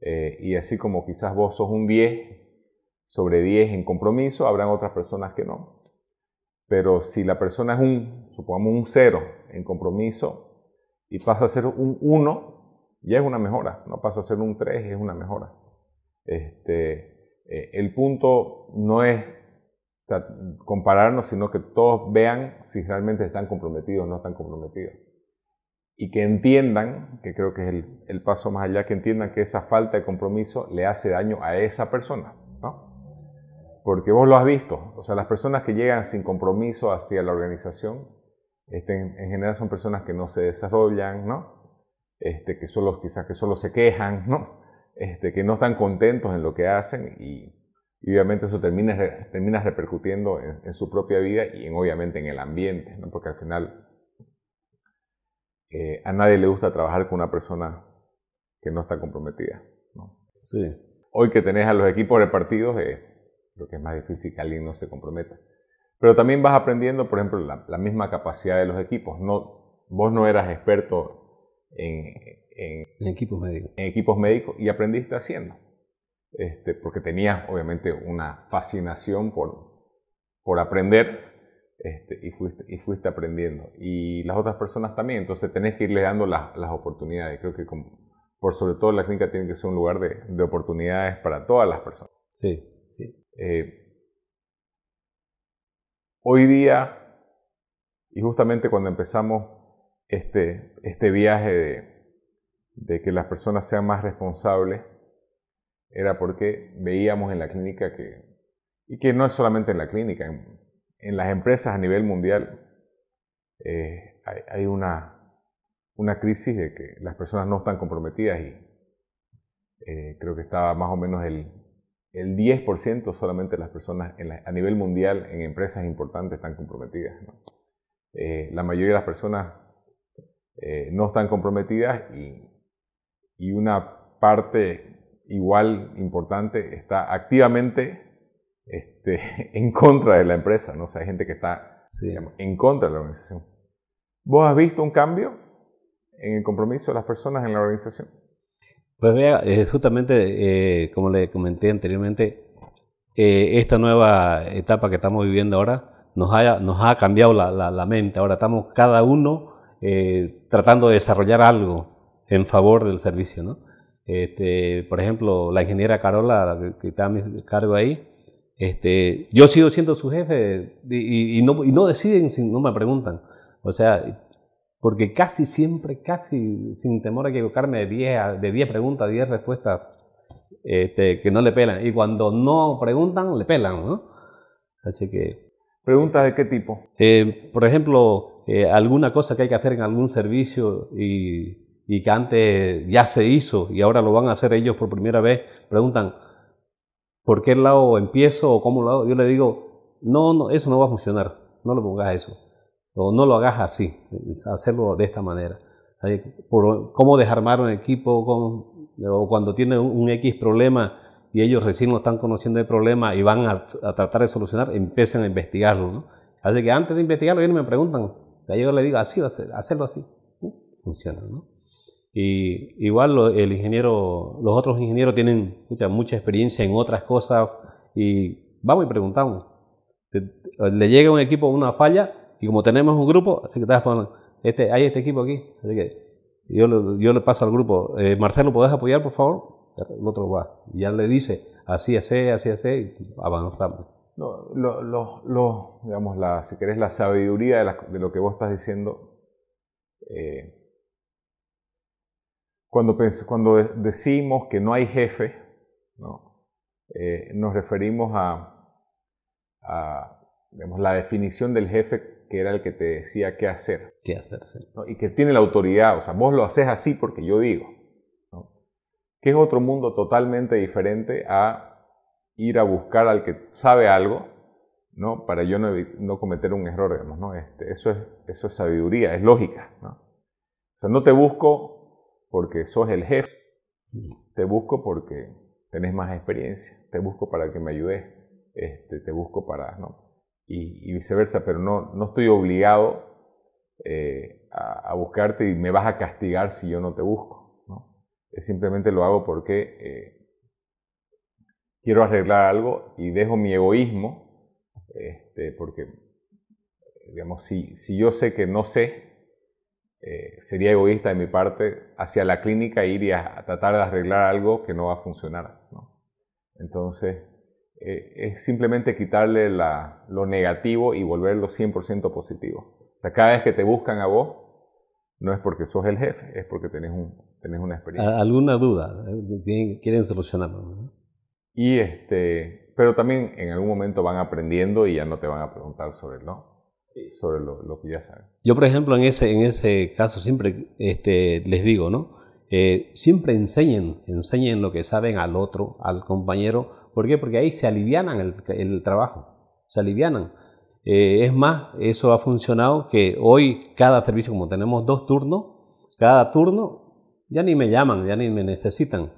Eh, y así como quizás vos sos un 10 sobre 10 en compromiso, habrán otras personas que no. Pero si la persona es un, supongamos un 0 en compromiso y pasa a ser un 1, ya es una mejora, no pasa a ser un 3, es una mejora. Este, eh, el punto no es compararnos, sino que todos vean si realmente están comprometidos o no están comprometidos. Y que entiendan, que creo que es el, paso más allá, que entiendan que esa falta de compromiso le hace daño a esa persona. ¿no? Porque vos lo has visto, o sea, las personas que llegan sin compromiso hacia la organización, este, en, general son personas que no se desarrollan, ¿no? Este, que solo, quizás que solo se quejan, ¿no? Este, que no están contentos en lo que hacen y, y obviamente eso termina, termina repercutiendo en, su propia vida y en, obviamente en el ambiente, ¿no? porque al final eh, a nadie le gusta trabajar con una persona que no está comprometida. ¿no? Sí. Hoy que tenés a los equipos repartidos, eh, creo que es más difícil que alguien no se comprometa. Pero también vas aprendiendo, por ejemplo, la, misma capacidad de los equipos. No, vos no eras experto en, en equipos médicos. En equipos médicos y aprendiste haciendo. Este, porque tenía obviamente una fascinación por, por aprender este, y, fuiste, y fuiste aprendiendo. Y las otras personas también, entonces tenés que irle dando las, las oportunidades. Creo que por sobre todo la clínica tiene que ser un lugar de, de oportunidades para todas las personas. Sí, sí. Eh, hoy día, Y justamente cuando empezamos este, este viaje de, de que las personas sean más responsables, era porque veíamos en la clínica que, y que no es solamente en la clínica, en, las empresas a nivel mundial eh, hay, una, una, crisis de que las personas no están comprometidas y eh, creo que estaba más o menos el, el 10% solamente de las personas a nivel mundial en empresas importantes están comprometidas. Eh, la mayoría de las personas no están comprometidas y, y una parte igual importante, está activamente este, <laughs> en contra de la empresa, ¿no? O sea, hay gente que está en contra de la organización. ¿Vos has visto un cambio en el compromiso de las personas en la organización? Pues vea, eh, justamente, eh, como le comenté anteriormente, eh, esta nueva etapa que estamos viviendo ahora nos ha, nos ha cambiado la, la mente. Ahora estamos cada uno tratando de desarrollar algo en favor del servicio, ¿no? Este, por ejemplo, la ingeniera Carola, que está a mi cargo ahí, este, yo sigo siendo su jefe y, no, y no deciden si no me preguntan. O sea, porque casi siempre, casi sin temor a equivocarme, de 10 de 10 preguntas, 10 respuestas este, que no le pelan. Y cuando no preguntan, le pelan, ¿no? Así que... ¿Preguntas de qué tipo? Eh, por ejemplo, eh, alguna cosa que hay que hacer en algún servicio y y que antes ya se hizo y ahora lo van a hacer ellos por primera vez, preguntan, ¿por qué lado empiezo o cómo lo hago? Yo le digo, no, no, eso no va a funcionar, no lo pongas eso, o no lo hagas así, hacerlo de esta manera. Por, ¿Cómo desarmar un equipo con, o cuando tiene un X problema y ellos recién lo están conociendo el problema y van a, tratar de solucionar, empiecen a investigarlo. ¿no? Así que antes de investigarlo, ellos me preguntan, yo le digo, así, hacerlo así. Funciona, ¿no? Y igual el ingeniero, los otros ingenieros tienen mucha, mucha experiencia en otras cosas y vamos y preguntamos. Le llega un equipo una falla y como tenemos un grupo, así que este, hay este equipo aquí, así que yo, yo le paso al grupo, eh, Marcelo, ¿puedes apoyar por favor? El otro va, y ya le dice, así así, así así, y avanzamos. No, lo, lo, lo, digamos, la, si querés, la sabiduría de, de, lo que vos estás diciendo, eh, cuando, cuando decimos que no hay jefe, eh, nos referimos a, la definición del jefe que era el que te decía qué hacer. Qué hacerse. Y que tiene la autoridad. O sea, vos lo haces así porque yo digo. Que es otro mundo totalmente diferente a ir a buscar al que sabe algo, ¿no? Para yo no, cometer un error, digamos, ¿no? Este, eso, es, eso es sabiduría, es lógica, ¿no? O sea, no te busco porque sos el jefe. Te busco porque tenés más experiencia. Te busco para que me ayudes. Este, te busco para, ¿no? Y, viceversa, pero no, no estoy obligado eh, a, buscarte y me vas a castigar si yo no te busco. ¿no? simplemente lo hago porque eh, quiero arreglar algo y dejo mi egoísmo, este, porque, digamos, si, si yo sé que no sé, eh, sería egoísta de mi parte hacia la clínica ir y a, tratar de arreglar algo que no va a funcionar. Entonces, eh, es simplemente quitarle lo negativo y volverlo 100% positivo. O sea, cada vez que te buscan a vos, no es porque sos el jefe, es porque tenés, un, tenés una experiencia. ¿Alguna duda? Eh, quieren solucionarlo. Y este, pero también en algún momento van aprendiendo y ya no te van a preguntar sobre el no sobre lo, que ya saben. Yo, por ejemplo, en ese, en ese caso siempre este, les digo, ¿no? Eh, siempre enseñen, enseñen lo que saben al otro, al compañero. ¿Por qué? Porque ahí se alivianan el, trabajo, se alivianan. Eh, es más, eso ha funcionado que hoy cada servicio, como tenemos dos turnos, cada turno ya ni me llaman, ya ni me necesitan.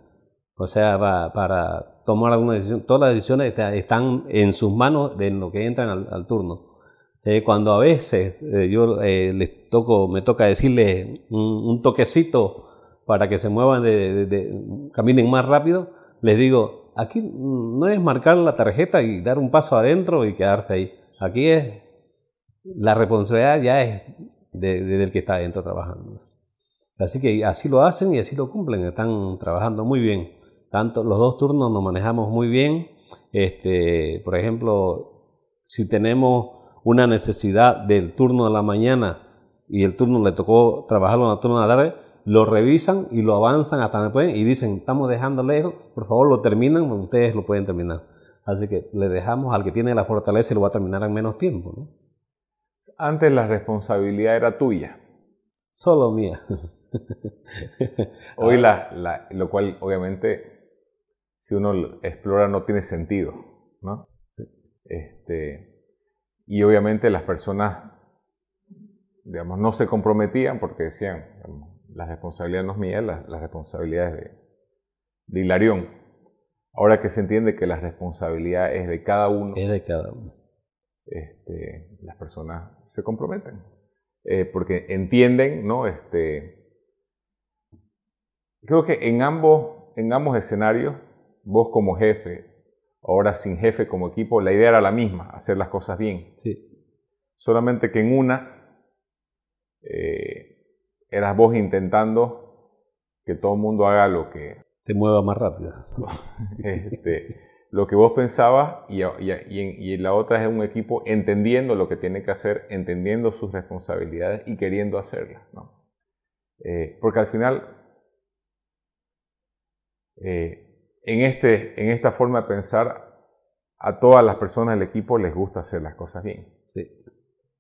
O sea, para, tomar alguna decisión, todas las decisiones están en sus manos de lo que entran al turno. Eh, cuando a veces eh, yo eh, les toco, me toca decirles un, toquecito para que se muevan, de, caminen más rápido, les digo, aquí no es marcar la tarjeta y dar un paso adentro y quedarte ahí. Aquí es, la responsabilidad ya es del que está adentro trabajando. Así que así lo hacen y así lo cumplen, están trabajando muy bien. Tanto los dos turnos nos manejamos muy bien. Este, por ejemplo, si tenemos una necesidad del turno de la mañana y el turno le tocó trabajarlo en el turno de la tarde, lo revisan y lo avanzan hasta después y dicen, estamos dejando lejos, por favor lo terminan, ustedes lo pueden terminar. Así que le dejamos al que tiene la fortaleza y lo va a terminar en menos tiempo. ¿no? Antes la responsabilidad era tuya. Solo mía. Hoy la, la, lo cual obviamente si uno explora no tiene sentido, ¿no? Este, y obviamente las personas, digamos, no se comprometían porque decían, la responsabilidad no es mía, la, la responsabilidad es de, de Hilarión. Ahora que se entiende que la responsabilidad es de cada uno. Es de cada uno. Este, las personas se comprometen. Eh, porque entienden, ¿no? Este, creo que en ambos, en ambos escenarios, vos como jefe, ahora sin jefe como equipo, la idea era la misma, hacer las cosas bien. Sí. Solamente que en una eh, eras vos intentando que todo el mundo haga lo que... Te mueva más rápido. <laughs> este, lo que vos pensabas y, y, y, y, la otra es un equipo entendiendo lo que tiene que hacer, entendiendo sus responsabilidades y queriendo hacerlas. ¿no? Eh, porque al final, eh, en, este, en esta forma de pensar, a todas las personas del equipo les gusta hacer las cosas bien. Sí.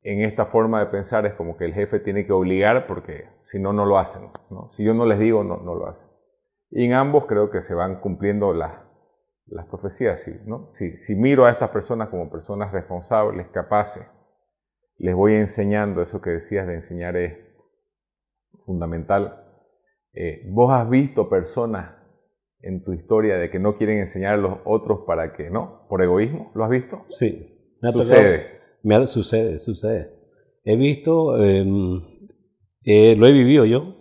En esta forma de pensar es como que el jefe tiene que obligar porque si no, no lo hacen. ¿no? Si yo no les digo, no, no lo hacen. Y en ambos creo que se van cumpliendo las las profecías. ¿no? Si, si, miro a estas personas como personas responsables, capaces, les voy enseñando, eso que decías de enseñar es fundamental. Eh, ¿Vos has visto personas en tu historia de que no quieren enseñar a los otros para que no? ¿Por egoísmo? ¿Lo has visto? Sí. Me ha sucede. me ha, sucede, sucede. He visto, eh, eh, lo he vivido yo,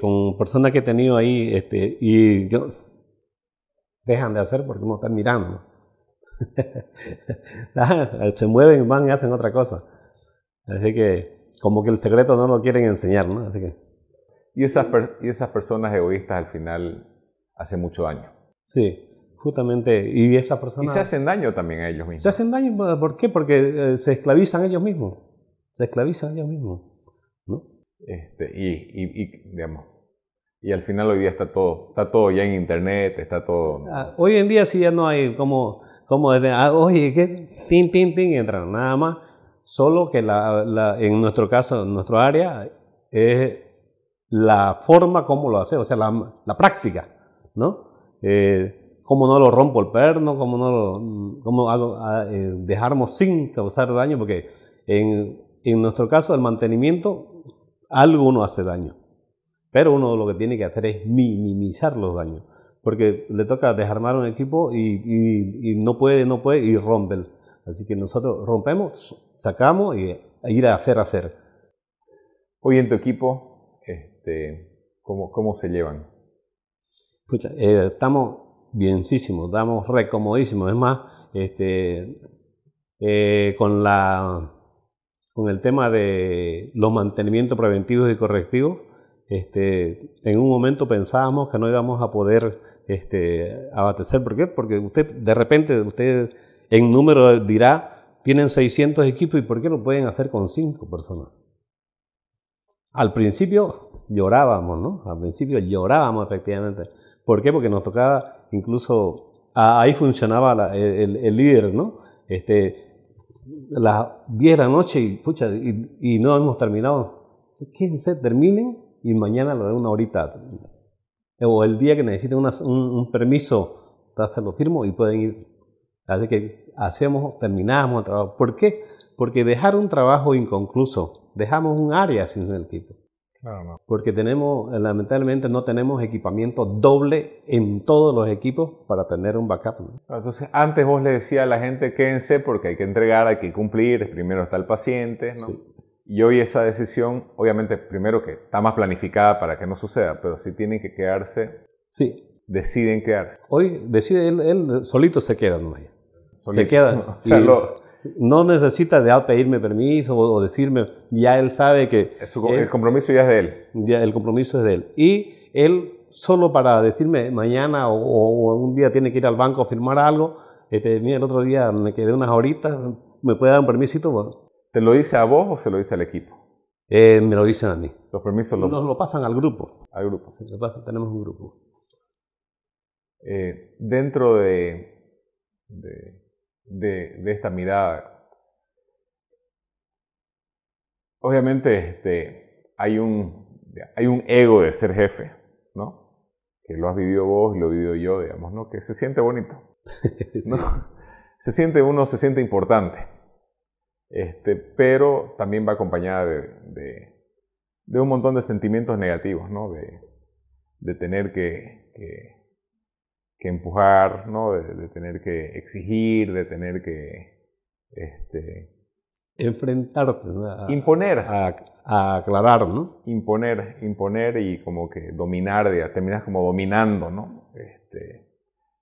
con personas que he tenido ahí, este, y yo, dejan de hacer porque uno está mirando. <laughs> Se mueven, van y hacen otra cosa. Así que, como que el secreto no lo quieren enseñar, ¿no? Así que. Y esas, y esas personas egoístas al final hacen mucho daño. Sí, justamente. Y esas personas. Y se hacen daño también a ellos mismos. Se hacen daño, ¿por qué? Porque eh, se esclavizan ellos mismos. Se esclavizan ellos mismos. ¿no? Este, y, y, y, digamos, y al final hoy día está todo, está todo ya en internet, está todo. Ah, hoy en día sí ya no hay como, como ah, oye, ¿qué? Tin, tin, tin, entran, nada más. Solo que la, la, en nuestro caso, en nuestro área, es la forma como lo hace, o sea, la, la práctica, ¿no? Eh, cómo no lo rompo el perno, cómo no lo, cómo hago, ah, eh, sin causar daño, porque en, nuestro caso el mantenimiento, algo uno hace daño. Pero uno lo que tiene que hacer es minimizar los daños, porque le toca desarmar un equipo y, no puede, no puede y rompe. Así que nosotros rompemos, sacamos y ir a hacer, hacer. Hoy en tu equipo, este, ¿cómo, ¿cómo se llevan? Eh, estamos bienísimos, estamos recomodísimos. Es más, este, eh, con, la, con el tema de los mantenimientos preventivos y correctivos, este, en un momento pensábamos que no íbamos a poder este, abastecer. ¿Por qué? Porque usted, de repente, usted en número dirá, tienen 600 equipos y ¿por qué lo pueden hacer con 5 personas? Al principio llorábamos, ¿no? Al principio llorábamos efectivamente. ¿Por qué? Porque nos tocaba incluso, ahí funcionaba el, líder, ¿no? Este, las 10 de la noche y, pucha, y, no hemos terminado. se terminen y mañana lo de una horita. O el día que necesiten un, permiso, se lo firmo y pueden ir. Así que hacemos, terminamos el trabajo. ¿Por qué? Porque dejar un trabajo inconcluso, dejamos un área sin el equipo. Claro, no. Porque tenemos, lamentablemente, no tenemos equipamiento doble en todos los equipos para tener un backup. Entonces, antes vos le decías a la gente, quédense porque hay que entregar, hay que cumplir, primero está el paciente, ¿no? Sí. Y hoy esa decisión, obviamente, primero que está más planificada para que no suceda, pero si tienen que quedarse, sí. deciden quedarse. Hoy decide él, él solito se queda, ¿no? Se queda. <laughs> O sea, lo, no necesita de pedirme permiso o, decirme, ya él sabe que... Su, él, el compromiso ya es de él. Ya el compromiso es de él. Y él solo para decirme mañana o, o un día tiene que ir al banco a firmar algo, este, mira, el otro día me quedé unas horitas, ¿me puede dar un permisito? ¿Te lo dice a vos o se lo dice al equipo? Eh, me lo dicen a mí. Los permisos los... Nos lo pasan al grupo. Al grupo. Tenemos un grupo. Eh, dentro de, de, de, de esta mirada, obviamente este, hay, un, hay un ego de ser jefe, ¿no? Que lo has vivido vos y lo he vivido yo, digamos, ¿no? Que se siente bonito. <laughs> ¿no? Se siente uno, se siente importante. Este, pero también va acompañada de, de, de un montón de sentimientos negativos, ¿no? De, de tener que, que, que empujar, ¿no? De, de, tener que exigir, de tener que este, enfrentarte, ¿no? a, imponer, a, a, aclarar, ¿no? Imponer, imponer y como que dominar, ya terminas como dominando, ¿no? Este,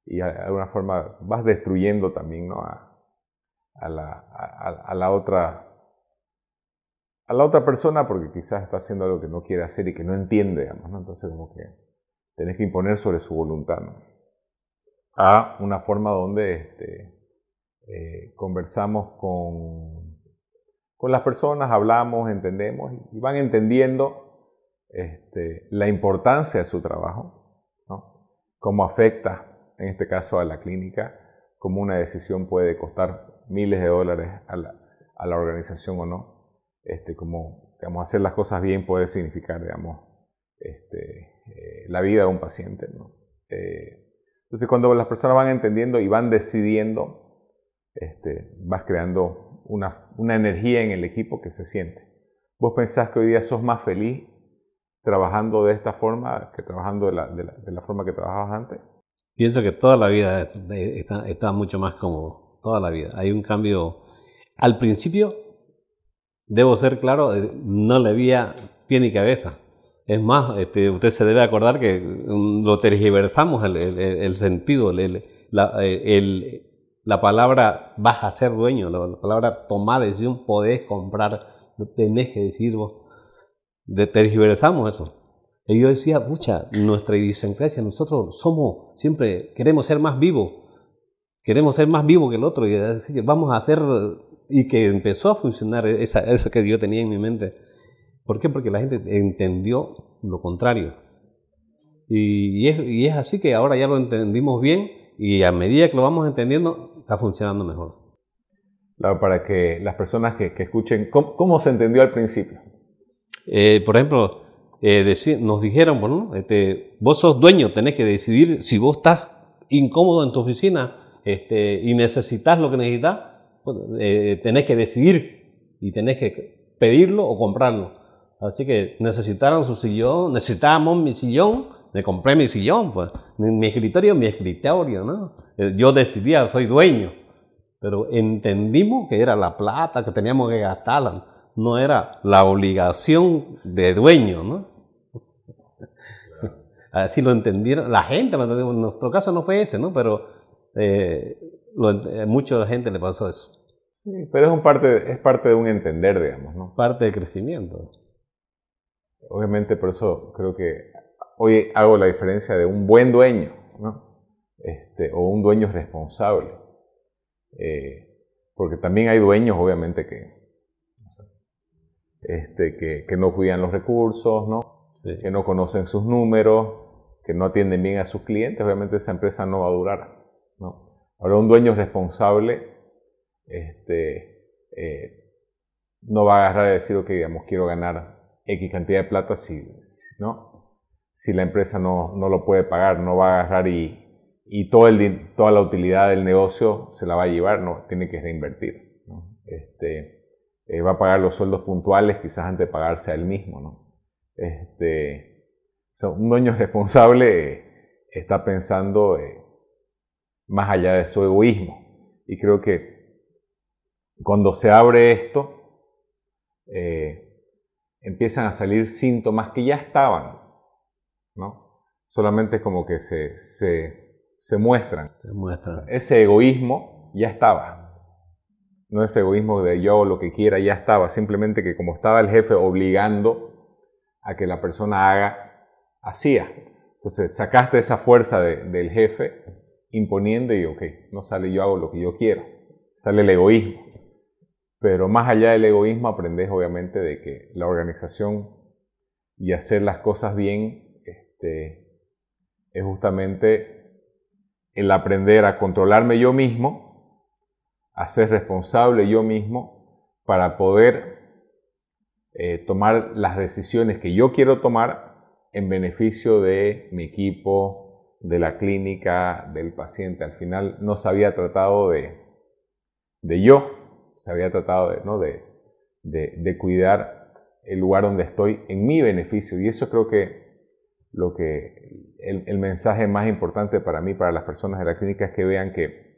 y de alguna forma vas destruyendo también, ¿no? A, a la, a, a, la otra a la otra persona porque quizás está haciendo algo que no quiere hacer y que no entiende, digamos, ¿no? Entonces como que tenés que imponer sobre su voluntad, ¿no? A una forma donde este, eh, conversamos con, con las personas, hablamos, entendemos y van entendiendo este, la importancia de su trabajo. Cómo afecta, en este caso, a la clínica, cómo una decisión puede costar miles de dólares a la, organización o no. Este, digamos, hacer las cosas bien puede significar digamos, este, eh, la vida de un paciente. ¿no? Eh, entonces, cuando las personas van entendiendo y van decidiendo, este, vas creando una, energía en el equipo que se siente. ¿Vos pensás que hoy día sos más feliz trabajando de esta forma que trabajando de la, forma que trabajabas antes? Pienso que toda la vida está, mucho más cómodo toda la vida. Hay un cambio. Al principio, debo ser claro, no le había pie ni cabeza. Es más, este, usted se debe acordar que lo tergiversamos el, sentido, la, la, palabra vas a ser dueño, la, palabra tomar decisión, podés comprar, tenés que decir vos. De, tergiversamos eso. Y yo decía, pucha, nuestra idiosincrasia, nosotros somos, siempre queremos ser más vivos queremos ser más vivos que el otro y decir, vamos a hacer, y que empezó a funcionar esa, eso que yo tenía en mi mente. ¿Por qué? Porque la gente entendió lo contrario. Y, y, es, y es así que ahora ya lo entendimos bien y a medida que lo vamos entendiendo, está funcionando mejor. Claro, para que las personas que, que escuchen, ¿cómo, ¿cómo, se entendió al principio? Eh, por ejemplo, eh, decir, nos dijeron, bueno, este, vos sos dueño, tenés que decidir si vos estás incómodo en tu oficina, este, y necesitas lo que necesitas, pues, eh, tenés que decidir y tenés que pedirlo o comprarlo. Así que necesitaron su sillón, necesitábamos mi sillón, me compré mi sillón, pues mi, mi escritorio, mi escritorio, ¿no? Eh, yo decidía, soy dueño, pero entendimos que era la plata que teníamos que gastarla, no era la obligación de dueño, ¿no? <laughs> Así lo entendieron la gente, en nuestro caso no fue ese, ¿no? Pero eh, lo, eh, mucha gente le pasó eso. Sí, pero es, un parte, es parte de un entender, digamos, ¿no? Parte de crecimiento. Obviamente, por eso creo que hoy hago la diferencia de un buen dueño, ¿no? Este, o un dueño responsable. Eh, porque también hay dueños, obviamente, que, este, que, que, no cuidan los recursos, ¿no? Sí. Que no conocen sus números, que no atienden bien a sus clientes, obviamente esa empresa no va a durar. ¿no? Ahora, un dueño responsable este, eh, no va a agarrar a decir, ok, digamos, quiero ganar X cantidad de plata si, ¿no? si la empresa no, no, lo puede pagar, no va a agarrar y, y todo el, toda la utilidad del negocio se la va a llevar, no, tiene que reinvertir. ¿no? Este, eh, va a pagar los sueldos puntuales quizás antes de pagarse a él mismo. ¿no? Este, o sea, un dueño <laughs> responsable eh, está pensando eh, más allá de su egoísmo. Y creo que cuando se abre esto, eh, empiezan a salir síntomas que ya estaban, ¿no? Solamente como que se, se, se muestran. Se muestran. Ese egoísmo ya estaba. No ese egoísmo de yo lo que quiera, ya estaba. Simplemente que como estaba el jefe obligando a que la persona haga, hacía. Entonces sacaste esa fuerza de, del jefe imponiendo y, ok, no sale yo hago lo que yo quiero, sale el egoísmo. Pero más allá del egoísmo, aprendes obviamente de que la organización y hacer las cosas bien este, es justamente el aprender a controlarme yo mismo, a ser responsable yo mismo para poder eh, tomar las decisiones que yo quiero tomar en beneficio de mi equipo, de la clínica, del paciente. Al final no se había tratado de, de yo, se había tratado de, ¿no? de, de, cuidar el lugar donde estoy en mi beneficio. Y eso creo que lo que el, el, mensaje más importante para mí, para las personas de la clínica, es que vean que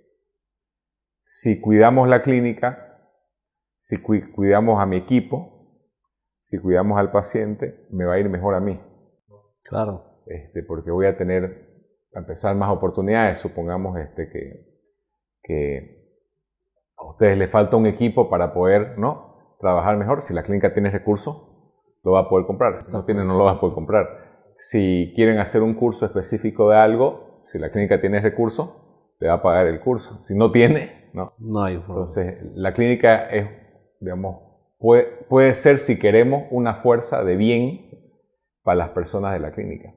si cuidamos la clínica, si cuidamos a mi equipo, si cuidamos al paciente, me va a ir mejor a mí. Claro. Este, porque voy a tener, a empezar, más oportunidades. Supongamos este, que, que a ustedes les falta un equipo para poder ¿no? trabajar mejor. Si la clínica tiene recursos, lo va a poder comprar. Si no tiene, no lo va a poder comprar. Si quieren hacer un curso específico de algo, si la clínica tiene recursos, le va a pagar el curso. Si no tiene, no. No hay Entonces, la clínica es, digamos, puede, ser, si queremos, una fuerza de bien para las personas de la clínica.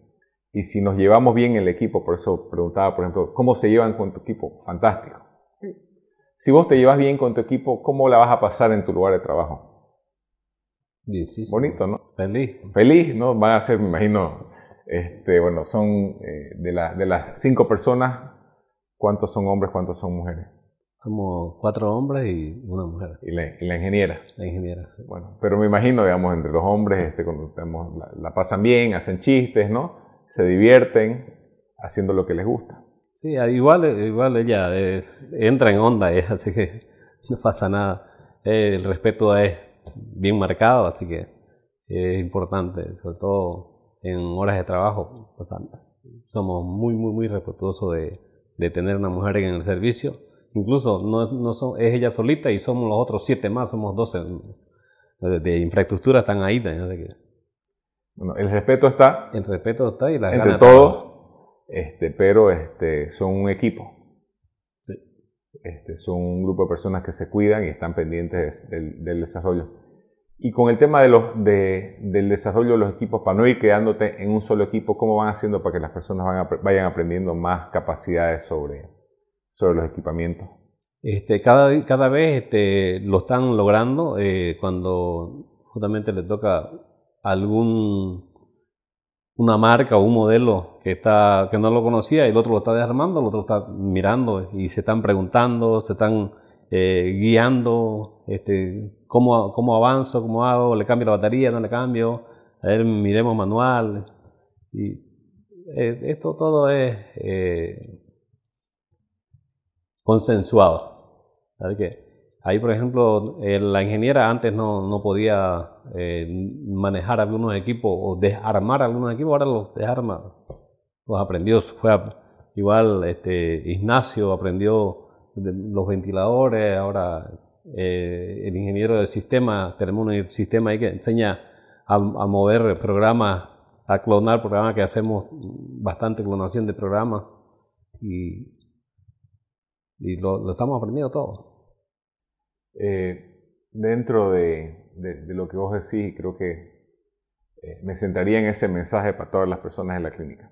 Y si nos llevamos bien el equipo, por eso preguntaba, por ejemplo, ¿cómo se llevan con tu equipo? Fantástico. Si vos te llevas bien con tu equipo, ¿cómo la vas a pasar en tu lugar de trabajo? Bonito, ¿no? Feliz. Feliz, ¿no? Van a ser, me imagino, este, bueno, son eh, de, de las cinco personas, ¿cuántos son hombres, cuántos son mujeres? Como cuatro hombres y una mujer. Y la, ingeniera. La ingeniera, sí. Bueno, pero me imagino, digamos, entre los hombres este, la, pasan bien, hacen chistes, ¿no? Se divierten haciendo lo que les gusta. Sí, igual, igual ella eh, entra en onda, eh, <laughs> así que no pasa nada. Eh, el respeto es bien marcado, así que es importante, sobre todo en horas de trabajo. somos muy, muy, muy respetuosos de, de tener una mujer en el servicio Incluso no, no son, es ella solita y somos los otros siete más, somos doce de, infraestructura están ahí. Bueno, el respeto está. El respeto está y la entre todos, este, pero este, son un equipo. Sí. Este, son un grupo de personas que se cuidan y están pendientes del, desarrollo. Y con el tema de los, de, del desarrollo de los equipos, para no ir quedándote en un solo equipo, ¿cómo van haciendo para que las personas vayan aprendiendo más capacidades sobre, sobre los equipamientos? Este, cada, cada vez este, lo están logrando eh, cuando justamente le toca algún una marca o un modelo que está que no lo conocía y el otro lo está desarmando, el otro está mirando y se están preguntando, se están eh, guiando, este, cómo, cómo avanzo, cómo hago, le cambio la batería, no le cambio, a ver, miremos manual. Y eh, esto todo es consensuado. ¿Sabe qué? Ahí, por ejemplo, eh, la ingeniera antes no, no podía eh, manejar algunos equipos o desarmar algunos equipos, ahora los desarma, los aprendió. Fue igual, este, Ignacio aprendió los ventiladores, ahora eh, el ingeniero de sistema, tenemos un sistema ahí que enseña a, mover programas, a clonar programas que hacemos bastante clonación de programas y y lo, estamos aprendiendo todo. Eh, dentro de, lo que vos decís, creo que eh, me sentaría en ese mensaje para todas las personas en la clínica.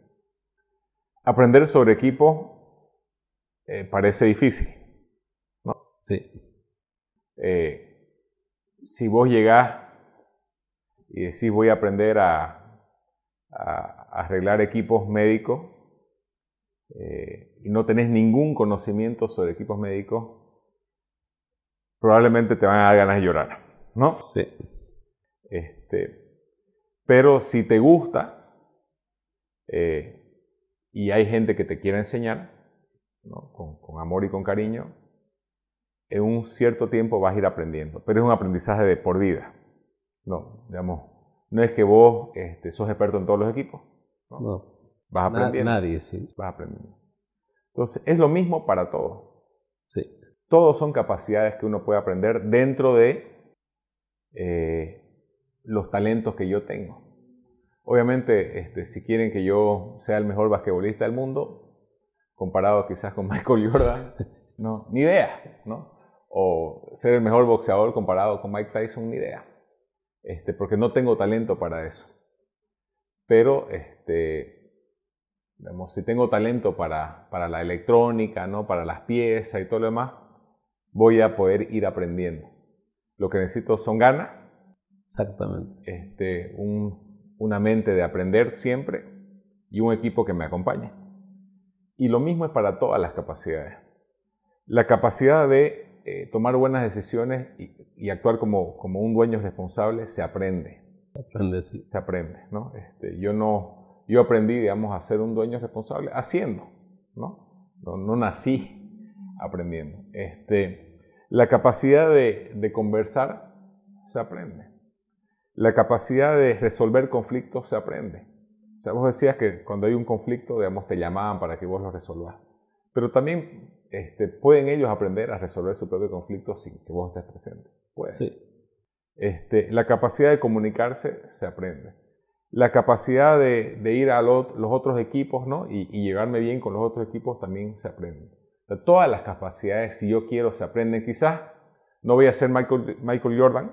Aprender sobre equipo eh, parece difícil, ¿no? Sí. si vos llegás y decís voy a aprender a, a arreglar equipos médicos, eh, y no tenés ningún conocimiento sobre equipos médicos, probablemente te van a dar ganas de llorar, ¿no? Sí. Este, pero si te gusta eh, y hay gente que te quiere enseñar, con, con, amor y con cariño, en un cierto tiempo vas a ir aprendiendo, pero es un aprendizaje de por vida. No, digamos, no es que vos este, sos experto en todos los equipos. ¿no? no. Vas aprendiendo. Nadie, sí. Vas aprendiendo. Entonces, es lo mismo para todos. Todos son capacidades que uno puede aprender dentro de eh, los talentos que yo tengo. Obviamente, este, si quieren que yo sea el mejor basquetbolista del mundo, comparado quizás con <laughs> Michael Jordan, no, ni idea, ¿no? o ser el mejor boxeador comparado con Mike Tyson, ni idea. Este, porque no tengo talento para eso. Pero, este, digamos, si tengo talento para, para la electrónica, ¿no? para las piezas y todo lo demás, voy a poder ir aprendiendo. Lo que necesito son ganas. Exactamente. Este, un, una mente de aprender siempre y un equipo que me acompañe. Y lo mismo es para todas las capacidades. La capacidad de eh, tomar buenas decisiones y, actuar como, como, un dueño responsable se aprende. Se aprende, sí. Se aprende, ¿no? Este, yo no, yo aprendí, digamos, a ser un dueño responsable haciendo, ¿no? No, no nací aprendiendo. Este, la capacidad de, de conversar se aprende. La capacidad de resolver conflictos se aprende. O sea, vos decías que cuando hay un conflicto, digamos, te llamaban para que vos lo resolvas. Pero también este, pueden ellos aprender a resolver su propio conflicto sin que vos estés presente. Pueden. Sí. Este, la capacidad de comunicarse se aprende. La capacidad de, ir a los otros equipos ¿no? y, llevarme bien con los otros equipos también se aprende. Todas las capacidades, si yo quiero, se aprenden. Quizás no voy a ser Michael, Michael Jordan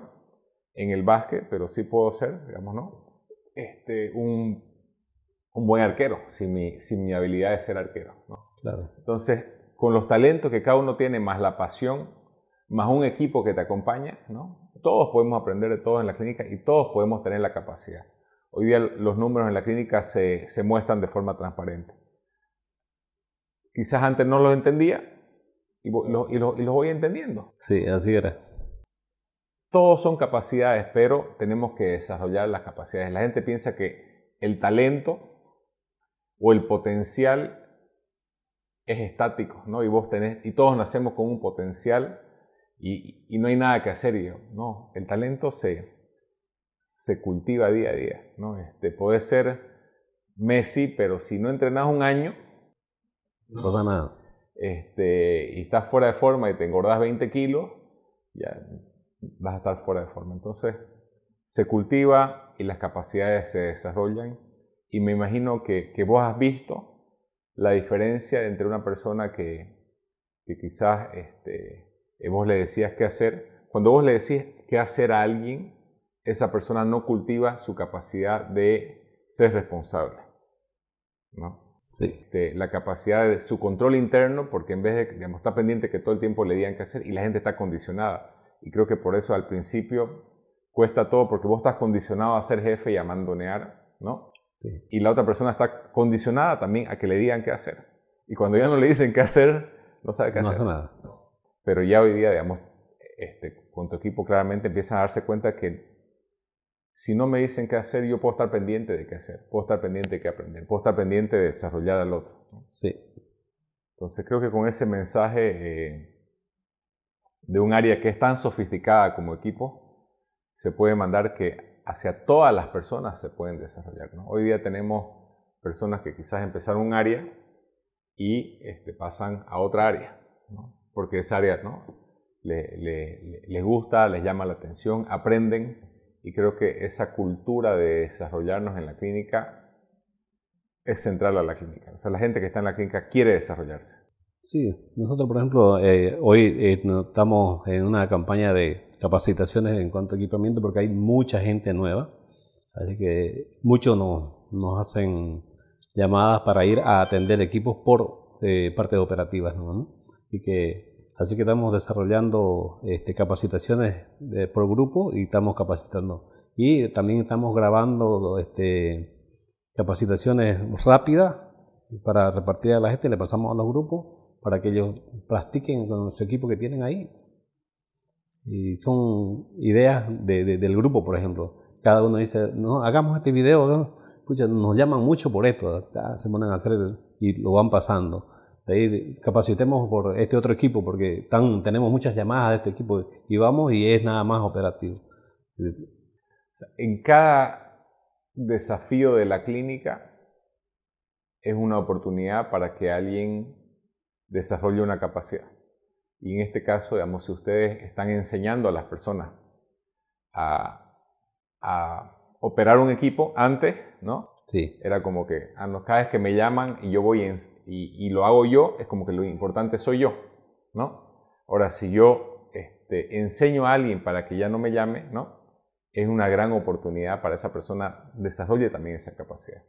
en el básquet, pero sí puedo ser, digamos, ¿no? Este, un, un buen arquero, sin mi, sin mi habilidad de ser arquero. ¿no? Claro. Entonces, con los talentos que cada uno tiene, más la pasión, más un equipo que te acompaña, ¿no? Todos podemos aprender de todo en la clínica y todos podemos tener la capacidad. Hoy día los números en la clínica se, se muestran de forma transparente. Quizás antes no los entendía y, los y los voy entendiendo. Sí, así era. Todos son capacidades, pero tenemos que desarrollar las capacidades. La gente piensa que el talento o el potencial es estático, ¿no? Y vos tenés, y todos nacemos con un potencial y, y no hay nada que hacer. Y yo, no, el talento se, se cultiva día a día, ¿no? Este, puede ser Messi, pero si no entrenas un año, no pasa nada. Este, y estás fuera de forma y te engordas 20 kilos, ya vas a estar fuera de forma. Entonces, se cultiva y las capacidades se desarrollan. Y me imagino que, que vos has visto la diferencia entre una persona que, quizás este, vos le decías qué hacer. Cuando vos le decís qué hacer a alguien, esa persona no cultiva su capacidad de ser responsable. ¿no? Sí. Este, la capacidad de su control interno, porque en vez de, digamos, está pendiente que todo el tiempo le digan qué hacer y la gente está condicionada. Y creo que por eso al principio cuesta todo, porque vos estás condicionado a ser jefe y a mandonear, ¿no? Y la otra persona está condicionada también a que le digan qué hacer. Y cuando ya no le dicen qué hacer, no sabe qué no hacer. Hace nada. Pero ya hoy día, digamos, este, con tu equipo claramente empiezan a darse cuenta que si no me dicen qué hacer, yo puedo estar pendiente de qué hacer, puedo estar pendiente de qué aprender, puedo estar pendiente de desarrollar al otro. Sí. Entonces creo que con ese mensaje eh, de un área que es tan sofisticada como equipo, se puede mandar que hacia todas las personas se pueden desarrollar. Hoy día tenemos personas que quizás empezaron un área y este, pasan a otra área, porque esa área ¿no? les gusta, les llama la atención, aprenden y creo que esa cultura de desarrollarnos en la clínica es central a la clínica. O sea, la gente que está en la clínica quiere desarrollarse. Sí, nosotros por ejemplo eh, hoy eh, estamos en una campaña de capacitaciones en cuanto a equipamiento porque hay mucha gente nueva, así que muchos nos, nos hacen llamadas para ir a atender equipos por eh, operativas, ¿no? Y que, así que estamos desarrollando este, capacitaciones por grupo y estamos capacitando. Y también estamos grabando este, capacitaciones rápidas para repartir a la gente, le pasamos a los grupos para que ellos practiquen con su equipo que tienen ahí. Y son ideas de, del grupo, por ejemplo. Cada uno dice, no, hagamos este video, nos llaman mucho por esto, se ponen a hacer y lo van pasando. Ahí capacitemos por este otro equipo porque tan, tenemos muchas llamadas de este equipo y vamos y es nada más operativo. En cada desafío de la clínica es una oportunidad para que alguien desarrolle una capacidad. Y en este caso, digamos, si ustedes están enseñando a las personas a, operar un equipo antes, ¿no? Sí. Era como que, a ah, cada vez que me llaman y yo voy y, lo hago yo, es como que lo importante soy yo, ¿no? Ahora, si yo este, enseño a alguien para que ya no me llame, ¿no? Es una gran oportunidad para esa persona desarrolle también esa capacidad.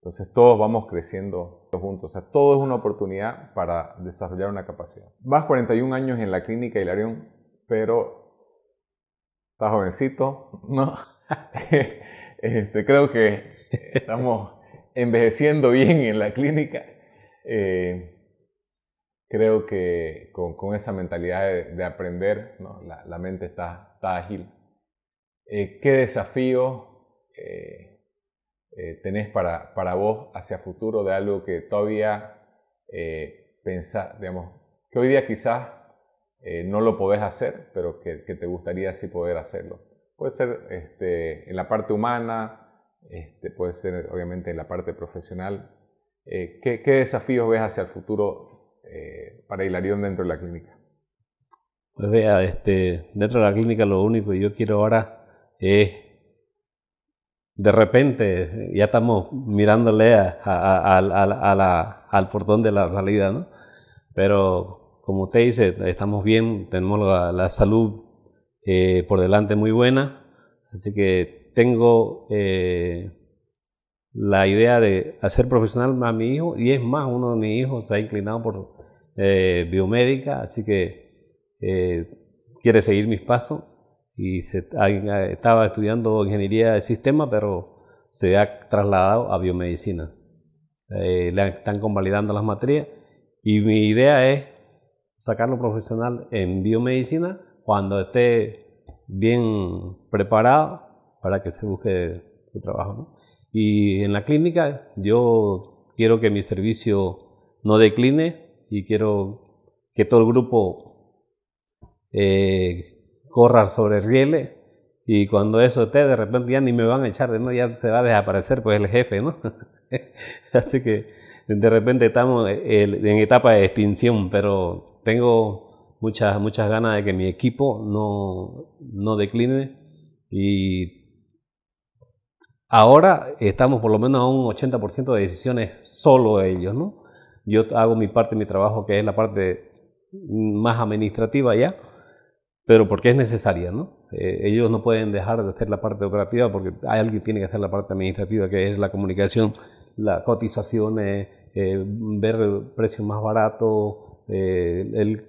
Entonces todos vamos creciendo juntos. O sea, todo es una oportunidad para desarrollar una capacidad. Vas 41 años en la clínica Hilarión, pero estás jovencito, ¿no? <laughs> este, creo que estamos envejeciendo bien en la clínica. Eh, creo que con, esa mentalidad de, aprender, ¿no? la, mente está, ágil. Eh, ¿Qué desafío eh, eh, tenés para, para, vos hacia futuro de algo que todavía pensás, digamos, que hoy día quizás no lo podés hacer, pero que, te gustaría sí poder hacerlo? Puede ser este, en la parte humana, este, puede ser obviamente en la parte profesional. ¿Qué, ¿Qué desafíos ves hacia el futuro eh, para Hilarión dentro de la clínica? Pues vea, este, dentro de la clínica lo único que yo quiero ahora es, de repente, ya estamos mirándole al portón de la realidad, ¿no? Pero como usted dice, estamos bien, tenemos la, salud eh, por delante muy buena, así que tengo eh, la idea de hacer profesional a mi hijo y es más, uno de mis hijos se ha inclinado por eh, biomédica, así que eh, quiere seguir mis pasos y se, estaba estudiando ingeniería de sistema, pero se ha trasladado a biomedicina. Eh, le están convalidando las materias y mi idea es sacarlo profesional en biomedicina cuando esté bien preparado para que se busque su trabajo. Y en la clínica yo quiero que mi servicio no decline y quiero que todo el grupo eh, corra sobre rieles y cuando eso esté de repente ya ni me van a echar, ¿no? ya se va a desaparecer pues el jefe, ¿no? <laughs> Así que de repente estamos en etapa de extinción, pero tengo muchas, muchas ganas de que mi equipo no, no decline y Ahora estamos por lo menos a un 80% de decisiones solo ellos, ¿no? Yo hago mi parte, mi trabajo, que es la parte más administrativa ya, pero porque es necesaria, ¿no? Eh, ellos no pueden dejar de hacer la parte operativa porque hay alguien que tiene que hacer la parte administrativa, que es la comunicación, las cotizaciones, eh, ver precios más baratos, eh, el,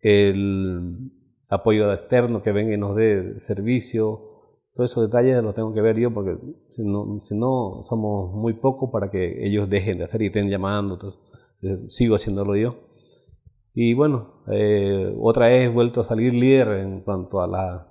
el apoyo externo que venga y nos dé servicio, todos esos detalles los tengo que ver yo porque si no, si no somos muy pocos para que ellos dejen de hacer y estén llamando. Entonces, eh, sigo haciéndolo yo. Y bueno, eh, otra vez he vuelto a salir líder en cuanto a la...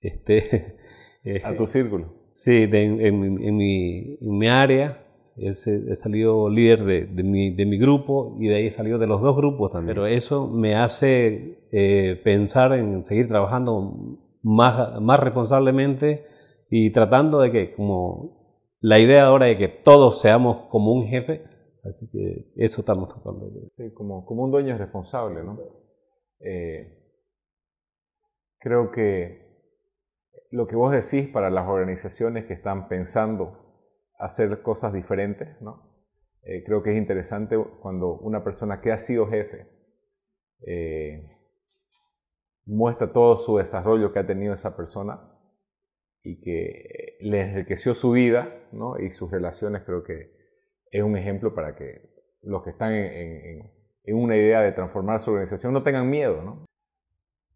Este, <laughs> a tu círculo. Sí, en, en, mi, en, mi, área he, salido líder de, de, mi, de, mi, grupo y de ahí he salido de los dos grupos también. Pero eso me hace eh, pensar en seguir trabajando más, más responsablemente y tratando de que, como la idea ahora de que todos seamos como un jefe, así que eso estamos tratando Sí, como, como un dueño responsable, ¿no? Eh, creo que lo que vos decís para las organizaciones que están pensando hacer cosas diferentes, ¿no? Eh, creo que es interesante cuando una persona que ha sido jefe eh, muestra todo su desarrollo que ha tenido esa persona y que le enriqueció su vida ¿no? y sus relaciones, creo que es un ejemplo para que los que están en, una idea de transformar su organización no tengan miedo. ¿no?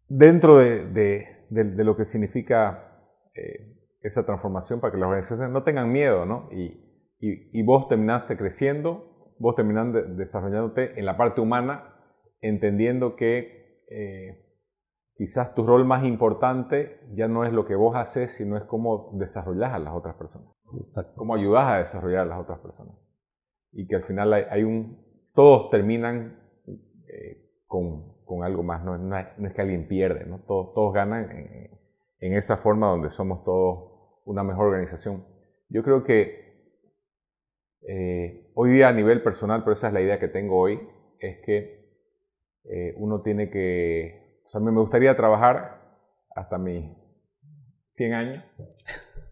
Dentro de, lo que significa eh, esa transformación, para que las organizaciones no tengan miedo, ¿no? Y, y, vos terminaste creciendo, vos terminaste desarrollándote en la parte humana, entendiendo que eh, quizás tu rol más importante ya no es lo que vos haces, sino es cómo desarrollas a las otras personas. Exacto. Cómo ayudas a desarrollar a las otras personas. Y que al final hay, un... Todos terminan eh, con, con, algo más, no, no, es, que alguien pierde, ¿no? Todos, todos ganan en, en, esa forma donde somos todos una mejor organización. Yo creo que eh, hoy día a nivel personal, pero esa es la idea que tengo hoy, es que eh, uno tiene que o sea, me gustaría trabajar hasta mis 100 años,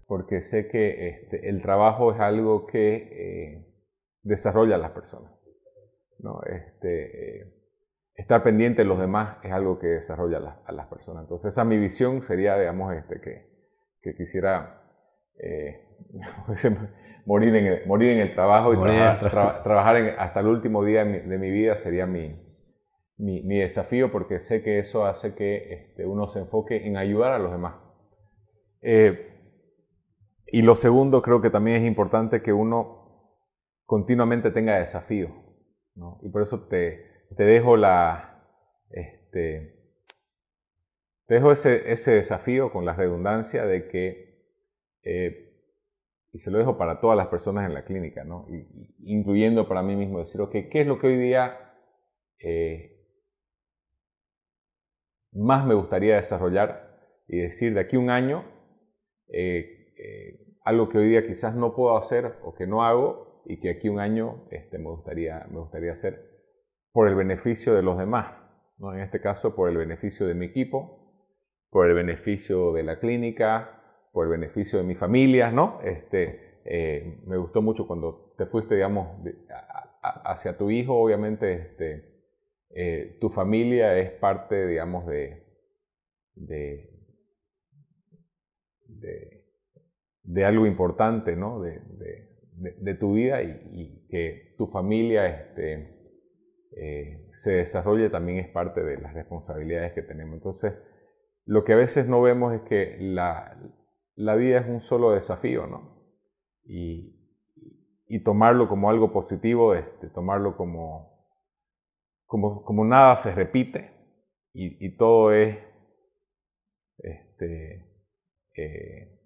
porque sé que este, el trabajo es algo que eh, desarrolla a las personas. ¿no? Este, estar pendiente de los demás es algo que desarrolla a, las personas. Entonces esa mi visión sería, digamos, este, que, que quisiera eh, <laughs> morir, en el, morir en el trabajo y trabajar hasta el último día de mi, vida sería mi, mi, desafío porque sé que eso hace que este, uno se enfoque en ayudar a los demás. Eh, y lo segundo, creo que también es importante que uno continuamente tenga desafío. Y por eso te, te dejo la, este, te dejo ese, ese, desafío con la redundancia de que, eh, y se lo dejo para todas las personas en la clínica, ¿no? incluyendo para mí mismo, decir, ok, ¿qué es lo que hoy día eh, más me gustaría desarrollar? Y decir, de aquí a un año, eh, algo que hoy día quizás no puedo hacer o que no hago y que aquí un año este, me, gustaría, me gustaría hacer por el beneficio de los demás, ¿no? en este caso por el beneficio de mi equipo, por el beneficio de la clínica, por el beneficio de mi familia, ¿no? Este, eh, me gustó mucho cuando te fuiste, digamos, hacia tu hijo, obviamente, este, eh, tu familia es parte, digamos, de, de, algo importante, ¿no? De, de tu vida y, y, que tu familia, este, eh, se desarrolle también es parte de las responsabilidades que tenemos. Entonces, lo que a veces no vemos es que la, vida es un solo desafío, ¿no? Y, tomarlo como algo positivo, este, tomarlo como, como, como, nada se repite y, todo es este, eh,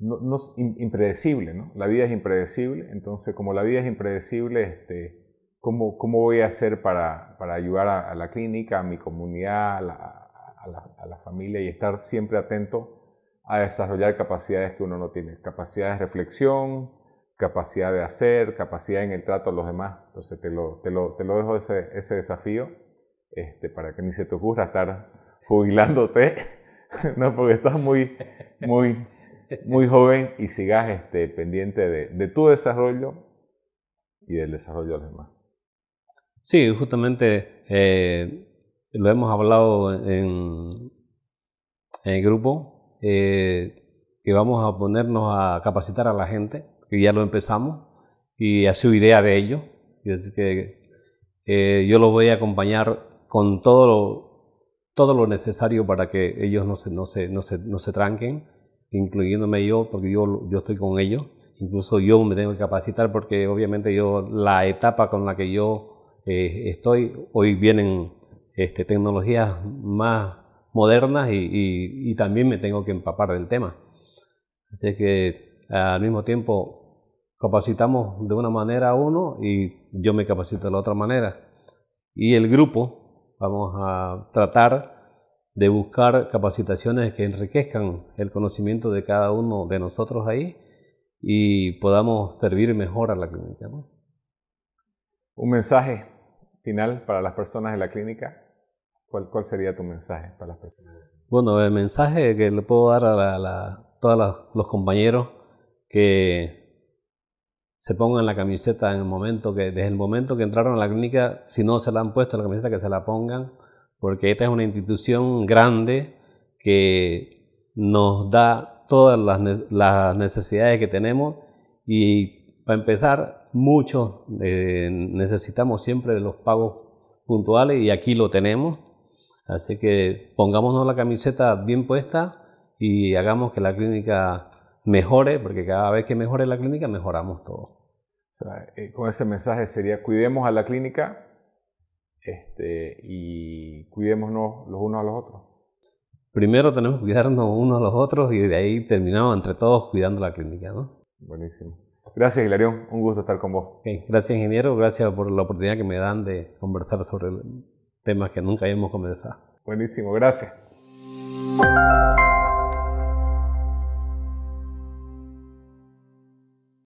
no, impredecible, ¿no? La vida es impredecible, entonces como la vida es impredecible, este, ¿Cómo, cómo voy a hacer para, para ayudar a, la clínica, a mi comunidad, a la, a, la, familia y estar siempre atento a desarrollar capacidades que uno no tiene? Capacidad de reflexión, capacidad de hacer, capacidad en el trato a los demás. Entonces te lo, te lo, te lo dejo ese, ese desafío este, para que ni se te ocurra estar <laughs> jubilándote, <laughs> no, porque estás muy, muy, muy joven y sigas este, pendiente de, de tu desarrollo y del desarrollo de los demás. Sí, justamente eh, lo hemos hablado en, el grupo, eh, que vamos a ponernos a capacitar a la gente, que ya lo empezamos, y ha sido idea de ellos. Y que eh, yo los voy a acompañar con todo lo, todo lo necesario para que ellos no se, no se, no se, no se tranquen, incluyéndome yo, porque yo, yo estoy con ellos. Incluso yo me tengo que capacitar porque obviamente yo la etapa con la que yo eh, estoy. Hoy vienen este, tecnologías más modernas y, también me tengo que empapar del tema. Así que al mismo tiempo capacitamos de una manera a uno y yo me capacito de la otra manera. Y el grupo vamos a tratar de buscar capacitaciones que enriquezcan el conocimiento de cada uno de nosotros ahí y podamos servir mejor a la clínica. Un mensaje final para las personas en la clínica. ¿Cuál, cuál sería tu mensaje para las personas? Bueno, el mensaje que le puedo dar a, la, todos los compañeros que se pongan la camiseta en el momento que, desde el momento que entraron a la clínica, si no se la han puesto la camiseta, que se la pongan, porque esta es una institución grande que nos da todas las, necesidades que tenemos y para empezar muchos eh, necesitamos siempre de los pagos puntuales y aquí lo tenemos. Así que pongámonos la camiseta bien puesta y hagamos que la clínica mejore, porque cada vez que mejore la clínica mejoramos todo. Eh, con ese mensaje sería cuidemos a la clínica este, y cuidémonos los unos a los otros. Primero tenemos que cuidarnos unos a los otros y de ahí terminamos entre todos cuidando la clínica, ¿no? Buenísimo. Gracias, Hilarión. Un gusto estar con vos. Gracias, ingeniero. Gracias por la oportunidad que me dan de conversar sobre temas que nunca habíamos conversado. Buenísimo, gracias.